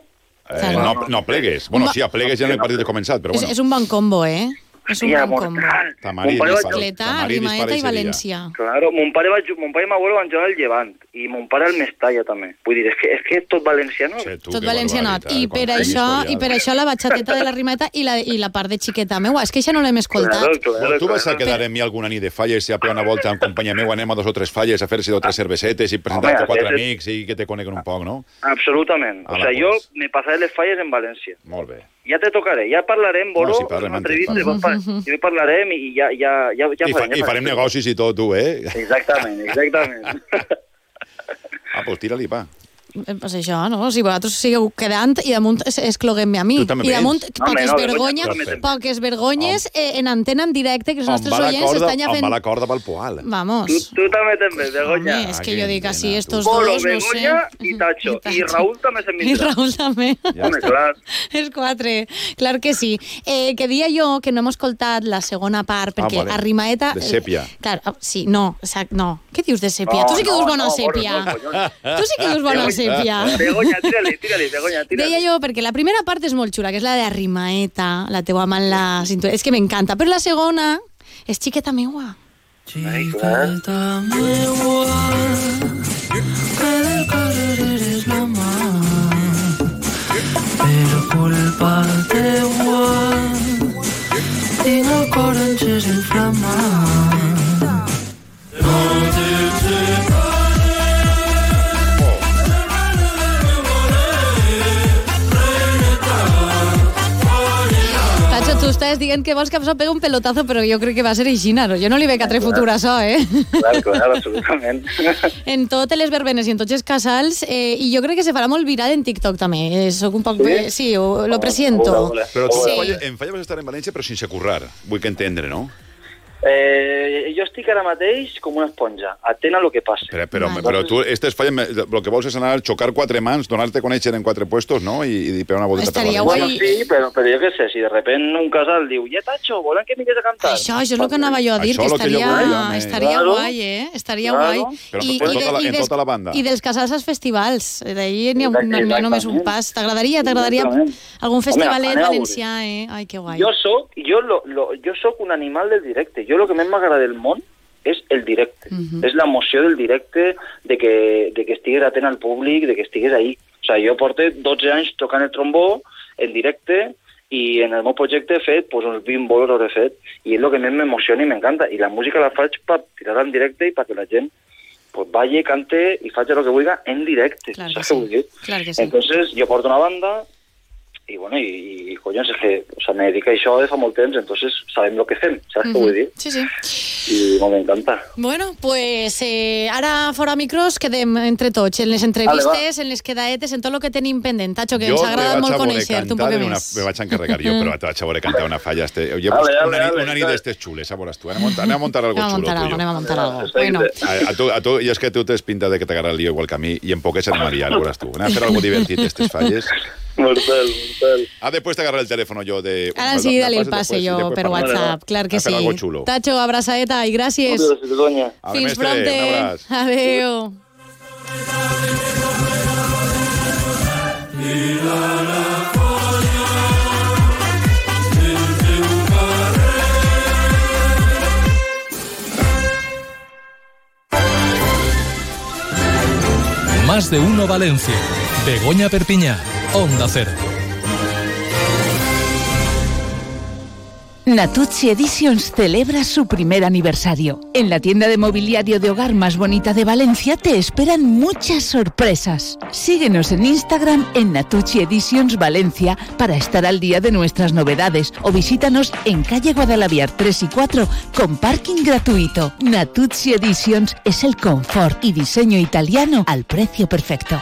Speaker 36: Eh, no, no plegues. Bueno, sí, a plegues ja no el partit ha començat, però
Speaker 3: És,
Speaker 36: bueno.
Speaker 3: és un bon combo, eh? És un bon combo.
Speaker 36: Tamarí
Speaker 35: Mon pare
Speaker 36: dispara
Speaker 3: Rimaeta i. València.
Speaker 35: Claro, mon pare, va, mon pare i m'abuelo van jugar al Llevant i mon pare al Mestalla també. Vull dir, és que, és que és tot valenciano.
Speaker 36: Sí, tu,
Speaker 3: Tot
Speaker 36: que
Speaker 3: valencianot. I per, això. I per això la batxateta de la rimeta i la, i la part de xiqueta meua. És que això no l'hem escoltat.
Speaker 36: Bueno, tu vas a quedar en mi alguna nit de falles i a una volta amb companyia meva, anem a dos o tres falles a fer-se dos o tres cervesetes i presentar-te
Speaker 35: Home,
Speaker 36: quatre amics i que te coneguen un poc, no?
Speaker 35: Absolutament. O sea, jo me passaré les falles en València.
Speaker 36: Molt bé.
Speaker 35: Ja te tocaré, ja parlarem, Boro,
Speaker 36: No,
Speaker 35: en
Speaker 36: parlem
Speaker 35: una
Speaker 36: antes,
Speaker 35: entrevista,
Speaker 36: parlem.
Speaker 35: pa- ja parlarem i ja, ja, ja, ja,
Speaker 36: I, fa,
Speaker 35: farem,
Speaker 36: I
Speaker 35: ja
Speaker 36: farem negocis i tot, tu, eh?
Speaker 35: Exactament, exactament.
Speaker 36: Ah, doncs tira-li, pa.
Speaker 3: Eh, Pues això, no? Si vosaltres sigueu quedant i damunt es- excloguem-me a mi. I damunt,
Speaker 36: vens.
Speaker 3: poques
Speaker 36: no, tu també.
Speaker 3: poques vergonyes eh, en antena en directe, que els nostres oients estan ja
Speaker 36: on
Speaker 3: fent...
Speaker 36: va la corda pel poal.
Speaker 3: Vamos.
Speaker 35: Tu, tu també te'n ves, Begoña.
Speaker 3: Home, és que jo dic així, estos dos, no sé.
Speaker 35: Begoña i Tacho. I Raúl també se'n
Speaker 3: I
Speaker 35: vindrà.
Speaker 3: Raúl també.
Speaker 35: Home, clar.
Speaker 3: Els quatre, clar que sí. Eh, que dia jo que no hem escoltat la segona part, perquè
Speaker 36: Ah, vale.
Speaker 3: a Rimaeta...
Speaker 36: De sèpia.
Speaker 3: Clar, ah, sí, no, no. Què dius de sèpia?
Speaker 35: No,
Speaker 3: tu sí que
Speaker 35: no,
Speaker 3: dius bona
Speaker 35: no,
Speaker 3: sèpia.
Speaker 35: No,
Speaker 3: tu sí que dius bona sèpia.
Speaker 35: Begoña, tira-li, tira-li, Begoña, tira-li.
Speaker 3: Deia jo, perquè la primera part és molt xula, que és la de Rimaeta, la teua mà en la cintura. És que m'encanta. Però la segona és xiqueta meua.
Speaker 37: Chiqueta meua, que del carrer eres la mà, per culpa teua tinc el cor encès inflamat. No te
Speaker 3: Estàs dient que vols que em pegue un pelotazo, però jo crec que va ser aixina, no? Jo no li veig altre futur a això, eh?
Speaker 35: Clar, clar, absolutament.
Speaker 3: En totes les verbenes i en tots els casals, eh, i jo crec que se farà molt viral en TikTok també. Eh, soc un poc...
Speaker 36: Sí?
Speaker 3: eh, sí ho, lo presiento.
Speaker 36: Però tu
Speaker 3: Sí.
Speaker 36: en Falla vas estar en València però sense currar, vull que entendre, no?
Speaker 35: Eh, jo estic ara mateix com una esponja, atent a lo que passa.
Speaker 36: Però, però, però tu, este és Falla, el que vols és anar a xocar quatre mans, donar-te a conèixer en quatre puestos, no? I, i pegar una volta per la
Speaker 35: Bueno, sí, però, però jo què sé, si de repent un casal diu, ja Tacho, volen que mires a cantar?
Speaker 3: Això, això és el que anava jo a dir,
Speaker 36: Això
Speaker 3: que
Speaker 36: el que
Speaker 3: estaria,
Speaker 36: volia, home.
Speaker 3: estaria
Speaker 36: Claro.
Speaker 3: guai, eh? Estaria
Speaker 36: Claro.
Speaker 3: guai.
Speaker 36: Però en tota la- en
Speaker 3: dels-
Speaker 36: tota la banda.
Speaker 3: I dels casals als festivals. D'ahir n'hi ha, hi ha només un pas. T'agradaria, t'agradaria algun festivalet
Speaker 35: veure.
Speaker 3: valencià, eh? Ai, que guai.
Speaker 35: Jo soc, jo, lo, lo, jo soc un animal del directe. Jo el que més m'agrada del món és el directe.
Speaker 3: Mhm.
Speaker 35: És l'emoció del directe, de que, de que estigues atent al públic, de que estigues ahí. O sigui, jo porto 12 anys tocant el trombó en directe i en el meu projecte he fet pues, uns 20 bolos hauré fet i és el que més m'emociona i m'encanta. I la música la faig per tirar en directe i perquè la gent pues, balle, cante i faci el que vulgui en directe.
Speaker 3: Clar que sí.
Speaker 35: dir?
Speaker 3: Clar que sí.
Speaker 35: Entonces, jo porto una banda i, bueno, i, i collons, és que o sea, me dedica a això de fa molt temps, entonces sabem el que fem, saps què
Speaker 3: Mhm.
Speaker 35: vull dir?
Speaker 3: Sí, sí.
Speaker 35: I bueno, m'encanta.
Speaker 3: Bueno, pues eh, ara fora micros quedem entre tots, en les entrevistes, en les quedaetes, en tot el que tenim pendent. Tacho, que ens ha agradat molt conèixer-te un poc
Speaker 36: una,
Speaker 3: més.
Speaker 36: me vaig encarregar jo, però te vaig a veure cantar una falla. Este, jo he
Speaker 35: Ale,
Speaker 36: posat
Speaker 35: ale,
Speaker 36: una, nit,
Speaker 35: ale,
Speaker 36: una nit d'estes xules, a veuràs tu. Anem a muntar, anem a muntar algo
Speaker 3: Anem a
Speaker 36: xulo,
Speaker 3: muntar
Speaker 36: tu i jo.
Speaker 3: anem a muntar algo. Bueno,
Speaker 36: A, a, tu, a tu, i és que tu tens pinta de que t'agrada el lío igual que a mi, i en poques anem a liar, veuràs tu. Anem a fer algo divertit, estes falles.
Speaker 35: Mortal, mortal.
Speaker 36: Ah, después te agarra el teléfono yo de... Me-
Speaker 3: sí, dale el pase
Speaker 36: después, después
Speaker 3: per WhatsApp, clar que
Speaker 36: a fer
Speaker 3: sí.
Speaker 36: algo xulo.
Speaker 3: Tacho, abraçadeta i gràcies.
Speaker 36: Ara,
Speaker 3: Fins
Speaker 36: mestre, un
Speaker 3: pronte.
Speaker 36: abraç.
Speaker 3: Adéu.
Speaker 2: Más de uno Valencia. Begoña Perpiñá. Onda Cero.
Speaker 12: Natuzzi Editions celebra su primer aniversario. En la tienda de mobiliario de hogar más bonita de Valencia te esperan muchas sorpresas. Síguenos en Instagram en Natuzzi Editions Valencia para estar al día de nuestras novedades o visítanos en calle Guadalaviar 3 y 4 con parking gratuito. Natuzzi Editions es el confort y diseño italiano al precio perfecto.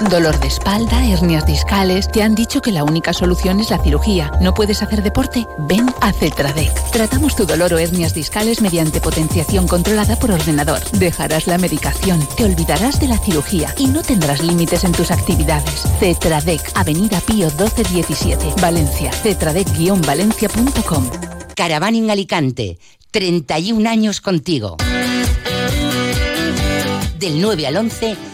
Speaker 12: Dolor de espalda, hernias discales. Te han dicho que la única solución es la cirugía. ¿No puedes hacer deporte? Ven a Cetradec. Tratamos tu dolor o hernias discales mediante potenciación controlada por ordenador. Dejarás la medicación, te olvidarás de la cirugía y no tendrás límites en tus actividades. Cetradec, Avenida Pío 1217, Valencia. Cetradec-valencia.com.
Speaker 32: Caravaning Alicante, 31 años contigo. Del 9 al 11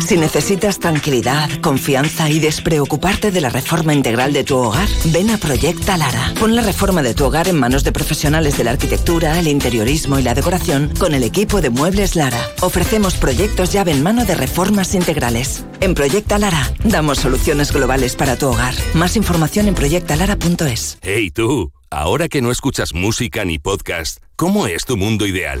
Speaker 25: Si necesitas tranquilidad, confianza y despreocuparte de la reforma integral de tu hogar, ven a Proyecta Lara. Pon la reforma de tu hogar en manos de profesionales de la arquitectura, el interiorismo y la decoración con el equipo de Muebles Lara. Ofrecemos proyectos llave en mano de reformas integrales. En Proyecta Lara damos soluciones globales para tu hogar. Más información en proyectalara.es.
Speaker 38: Hey tú, ahora que no escuchas música ni podcast, ¿cómo es tu mundo ideal?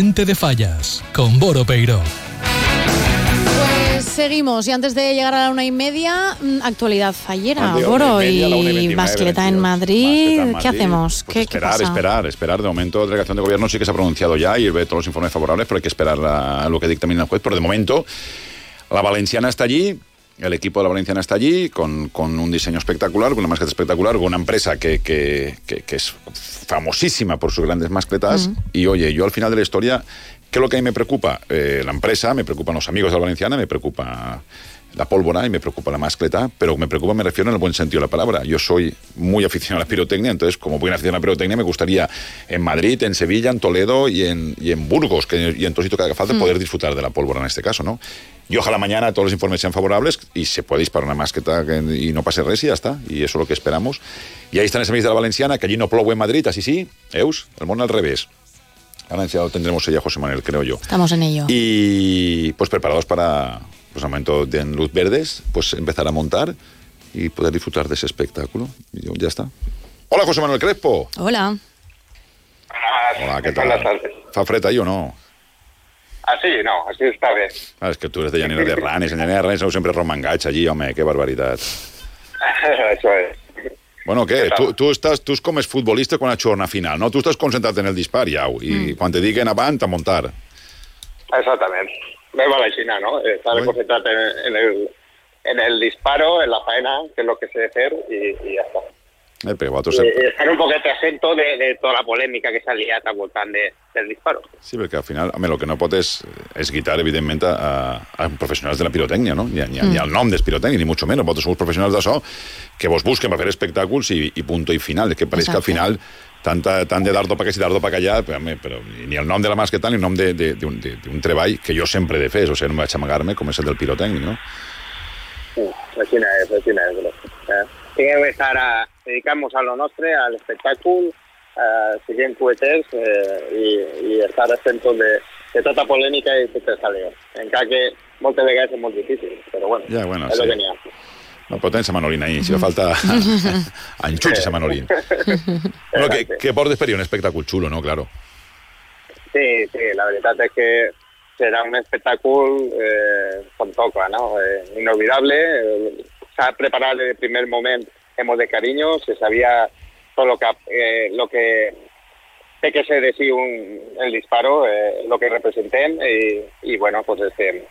Speaker 2: Gente de Fallas, con Boro Peiro.
Speaker 3: Pues seguimos y antes de llegar a la una y media, mm, actualidad fallera,
Speaker 36: Adiós,
Speaker 3: Boro
Speaker 36: y y
Speaker 3: y
Speaker 36: 29,
Speaker 3: basqueta en
Speaker 36: 22.
Speaker 3: Madrid. ¿Qué hacemos?
Speaker 36: Pues
Speaker 3: ¿Qué, qué
Speaker 36: esperar,
Speaker 3: pasa?
Speaker 36: esperar, esperar. De momento, la delegación de gobierno sí que se ha pronunciado ya y ve todos los informes favorables, pero hay que esperar a lo que dictamine el juez. Pero de momento, la valenciana está allí. El equipo de la Valenciana está allí con, con un diseño espectacular, con una mascleta espectacular, con una empresa que, que- que- que es famosísima por sus grandes mascletas. Y oye, yo al final de la historia, ¿qué es lo que a mí me preocupa? Eh, la empresa, me preocupan los amigos de la Valenciana, me preocupa la pólvora y me preocupa la mascleta, pero me preocupa, me refiero en el buen sentido de la palabra. Yo soy muy aficionado a la pirotecnia, entonces, como buen aficionado a la pirotecnia, me gustaría en Madrid, en Sevilla, en Toledo y en, y en Burgos, que, y en todo sitio que haga falta, poder disfrutar de la pólvora en este caso, ¿no? Y ojalá mañana todos los informes sean favorables y se pueda disparar una mascleta que- y no pase res y ya está. Y eso es lo que esperamos. Y ahí están ese de la Valenciana, que allí no plou en Madrid, así sí, Eus, el mono al revés. Ahora ya lo tendremos ella, José Manuel, creo yo.
Speaker 3: Estamos en ello.
Speaker 36: Y pues preparados para, pues al momento de en luz verdes, pues empezar a montar y poder disfrutar de ese espectáculo. Y yo- ya está. Hola, José Manuel Crespo.
Speaker 3: Hola.
Speaker 36: Hola, ¿qué tal?
Speaker 39: Buenas tardes.
Speaker 36: ¿Fa fred ahí o no?
Speaker 39: Así, no, así está bien.
Speaker 36: Ah, es que tú eres de Llanera de Ranes. En Llanera de Ranes siempre romangach allí, hombre, qué barbaridad.
Speaker 39: Eso es.
Speaker 36: Bueno, què? Tu, tu, estàs, tu és com és futbolista quan et una final, no? Tu estàs concentrat en el dispar, ja, i quan te diguen avant, a montar.
Speaker 39: Exactamente. Me va la China, ¿no? Estar concentrado en, en el, en el disparo, en la faena, que es lo que sé hacer, y, y ya está.
Speaker 36: Eh, sempre...
Speaker 39: i estar un poquet atento de, de tota la polèmica que s'ha liat al voltant de, del disparo.
Speaker 36: Sí, perquè al final, home, el que no pot és, és guitar, evidentment, a, a professionals de la pirotècnia, no? Ni, ni, mm. ni el nom dels pirotècnics, ni mucho menos. Vosaltres sou professionals d'això que vos busquen per fer espectacles i, i punto i final. Que pareix que al final tanta, tant de dardo pa aquí i dardo pa allà, però, home, però ni el nom de la masqueta ni el nom d'un de, de, d'un- de, d'un treball que jo sempre he de fer, o sigui, no em vaig amagar-me com és el del pirotècnic, no?
Speaker 39: Sí, la Xina és, la Xina és. Eh? Tinguem que estar a dedicar-nos a lo nostre, al espectacle, eh, siguem poeters eh, i, i estar atentos de, de tota polèmica i tot el jaleo. Encara que moltes vegades és molt difícil, però bueno,
Speaker 36: Ja, bueno,
Speaker 39: és
Speaker 36: sí.
Speaker 39: el que n'hi ha.
Speaker 36: No, però tens a Manolín ahí, si fa falta enxutxes a Manolín. Bueno, que, que portes per un espectacle xulo, no? Claro.
Speaker 39: Sí, sí, la veritat és que serà un espectacle eh, com toca, no? Eh, inolvidable. Eh, S'ha preparat desde el primer moment hemos de cariño, se sabía todo lo que, eh, lo que té que ser de sí un, el disparo, eh, lo que representem, i, i bueno, pues este,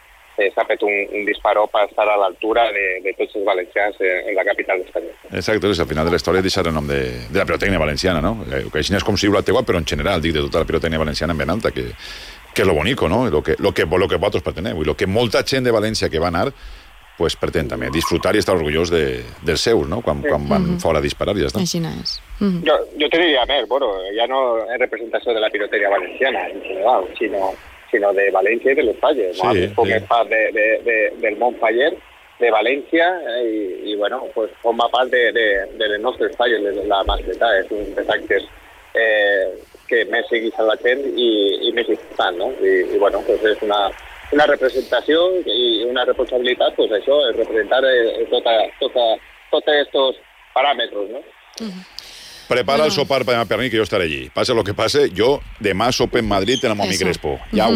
Speaker 39: s'ha fet un, un disparo per estar a l'altura de, de tots els valencians en, la capital d'Espanya.
Speaker 36: Exacte, és al final de la història deixar el nom de, de la pirotècnia valenciana, no? Eh, Que així és com si diu la teua, però en general, de tota la pirotècnia valenciana en ben alta, que, que és lo bonico, no? Lo que, lo que, lo que vosaltres preteneu, i lo que molta gent de València que va anar pues pretén també disfrutar i estar orgullós de, dels seus, no? Quan, quan van
Speaker 39: Mhm.
Speaker 36: fora a disparar i ja està.
Speaker 3: Així no és.
Speaker 39: Jo, jo te diria més, bueno, ja no en representació de la pirotècnia valenciana en general, sinó, sinó de València i de les falles.
Speaker 36: Sí,
Speaker 39: no? Sí, forma
Speaker 36: sí.
Speaker 39: part de, de, de, del món faller de València eh, i, i bueno, pues forma part de, de, de les nostres falles, de la mascleta. És un dels actes eh, que més seguís a la gent i, i més important, no? I, i bueno, pues és una, una representació i una responsabilitat, pues això, és representar eh, tota, tota, tots estos paràmetres, no?
Speaker 36: Prepara el sopar para Perní, que yo estaré allí. Pase lo que pase, yo de más sopa en Madrid tenemos a mi
Speaker 3: Eso.
Speaker 36: Crespo. Ya,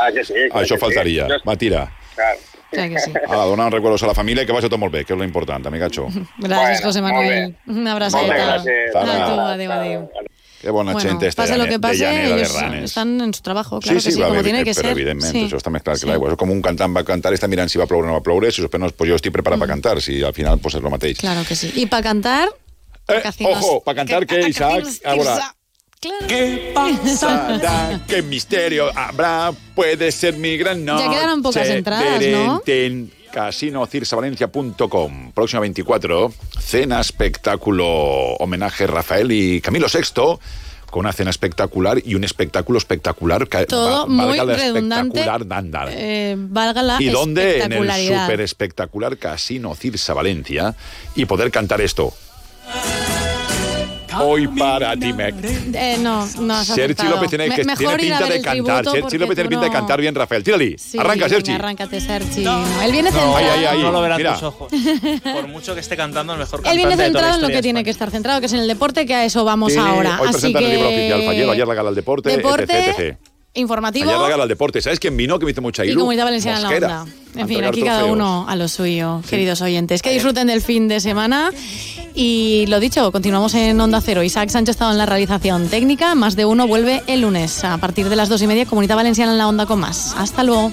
Speaker 39: Ah, que sí. clar
Speaker 36: això
Speaker 39: que sí.
Speaker 36: faltaria. Va, tira.
Speaker 39: Clar.
Speaker 3: Clar que sí.
Speaker 36: Ara, donar recuerdos a la família i que vagi tot molt bé, que és lo important, amigacho.
Speaker 3: Gràcies, José Manuel. Una abraçada.
Speaker 36: Molt bé, gràcies.
Speaker 3: A tu, adéu, adéu.
Speaker 36: Qué buena
Speaker 3: Bueno,
Speaker 36: gente esta
Speaker 3: pase
Speaker 36: de,
Speaker 3: lo que
Speaker 36: de
Speaker 3: pase,
Speaker 36: llanera de
Speaker 3: ellos
Speaker 36: ranes.
Speaker 3: están en su trabajo, claro que sí,
Speaker 36: va
Speaker 3: como tiene que
Speaker 36: però
Speaker 3: ser.
Speaker 36: evidentment,
Speaker 3: Sí.
Speaker 36: això està més clar que l'aigua. És com un cantant va cantar i està mirant si va ploure o no va ploure, si pues jo estic preparat per cantar, si al final pues és lo mateix.
Speaker 3: Claro que sí. Y para cantar.
Speaker 36: Eh, Ojo, para cantar que Isaac, ahora,
Speaker 3: Claro.
Speaker 36: ¿Qué pasará? ¿Qué misterio habrá? Puede ser mi gran noche.
Speaker 3: Ya quedaron pocas entradas, ¿no?
Speaker 36: casinocirsavalencia.com. Próximo 24, cena espectáculo, homenaje a Rafael y Camilo VI, con una cena espectacular y un espectáculo espectacular.
Speaker 3: Todo
Speaker 36: va-
Speaker 3: muy
Speaker 36: valga la
Speaker 3: redundante.
Speaker 36: espectacular.
Speaker 3: Eh, valga la
Speaker 36: ¿Y dónde? En el súper espectacular Casino Cirsa Valencia y poder cantar esto. Hoy para ti me...
Speaker 3: Eh, no, no
Speaker 36: Sergi. López tiene, que, tiene pinta de cantar. Sergi López tiene pinta de cantar bien, Rafael. Tírali.
Speaker 3: Sí,
Speaker 36: Arranca, Sergi.
Speaker 3: Arráncate, Sergi. No, Él viene
Speaker 36: No,
Speaker 3: centrado.
Speaker 36: ahí, ahí, ahí.
Speaker 40: No lo verán
Speaker 36: Mira.
Speaker 40: tus ojos. Por mucho que esté cantando, el mejor
Speaker 3: Él
Speaker 40: cantante
Speaker 3: viene
Speaker 40: toda la
Speaker 3: centrado en lo que tiene que estar centrado, que es en el deporte, que a eso vamos
Speaker 36: Sí,
Speaker 3: ahora.
Speaker 36: Hoy
Speaker 3: Así
Speaker 36: presentan
Speaker 3: que...
Speaker 36: el libro oficial. Ayer, ayer regala el deporte,
Speaker 3: Deporte,
Speaker 36: etc, etc.
Speaker 3: Informativo
Speaker 36: Ayer regala el deporte. ¿Sabes quién vino? Que me hizo mucha
Speaker 3: y
Speaker 36: ilu?
Speaker 3: Comunidad Valenciana en la onda. En fin, aquí cada
Speaker 36: trofeos.
Speaker 3: uno a lo suyo, queridos oyentes. Que disfruten del fin de semana. Y lo dicho, continuamos en Onda Cero. Isaac Sánchez ha estado en la realización técnica. Más de uno vuelve el lunes a partir de las dos y media. Comunidad Valenciana en la onda con más. Hasta luego.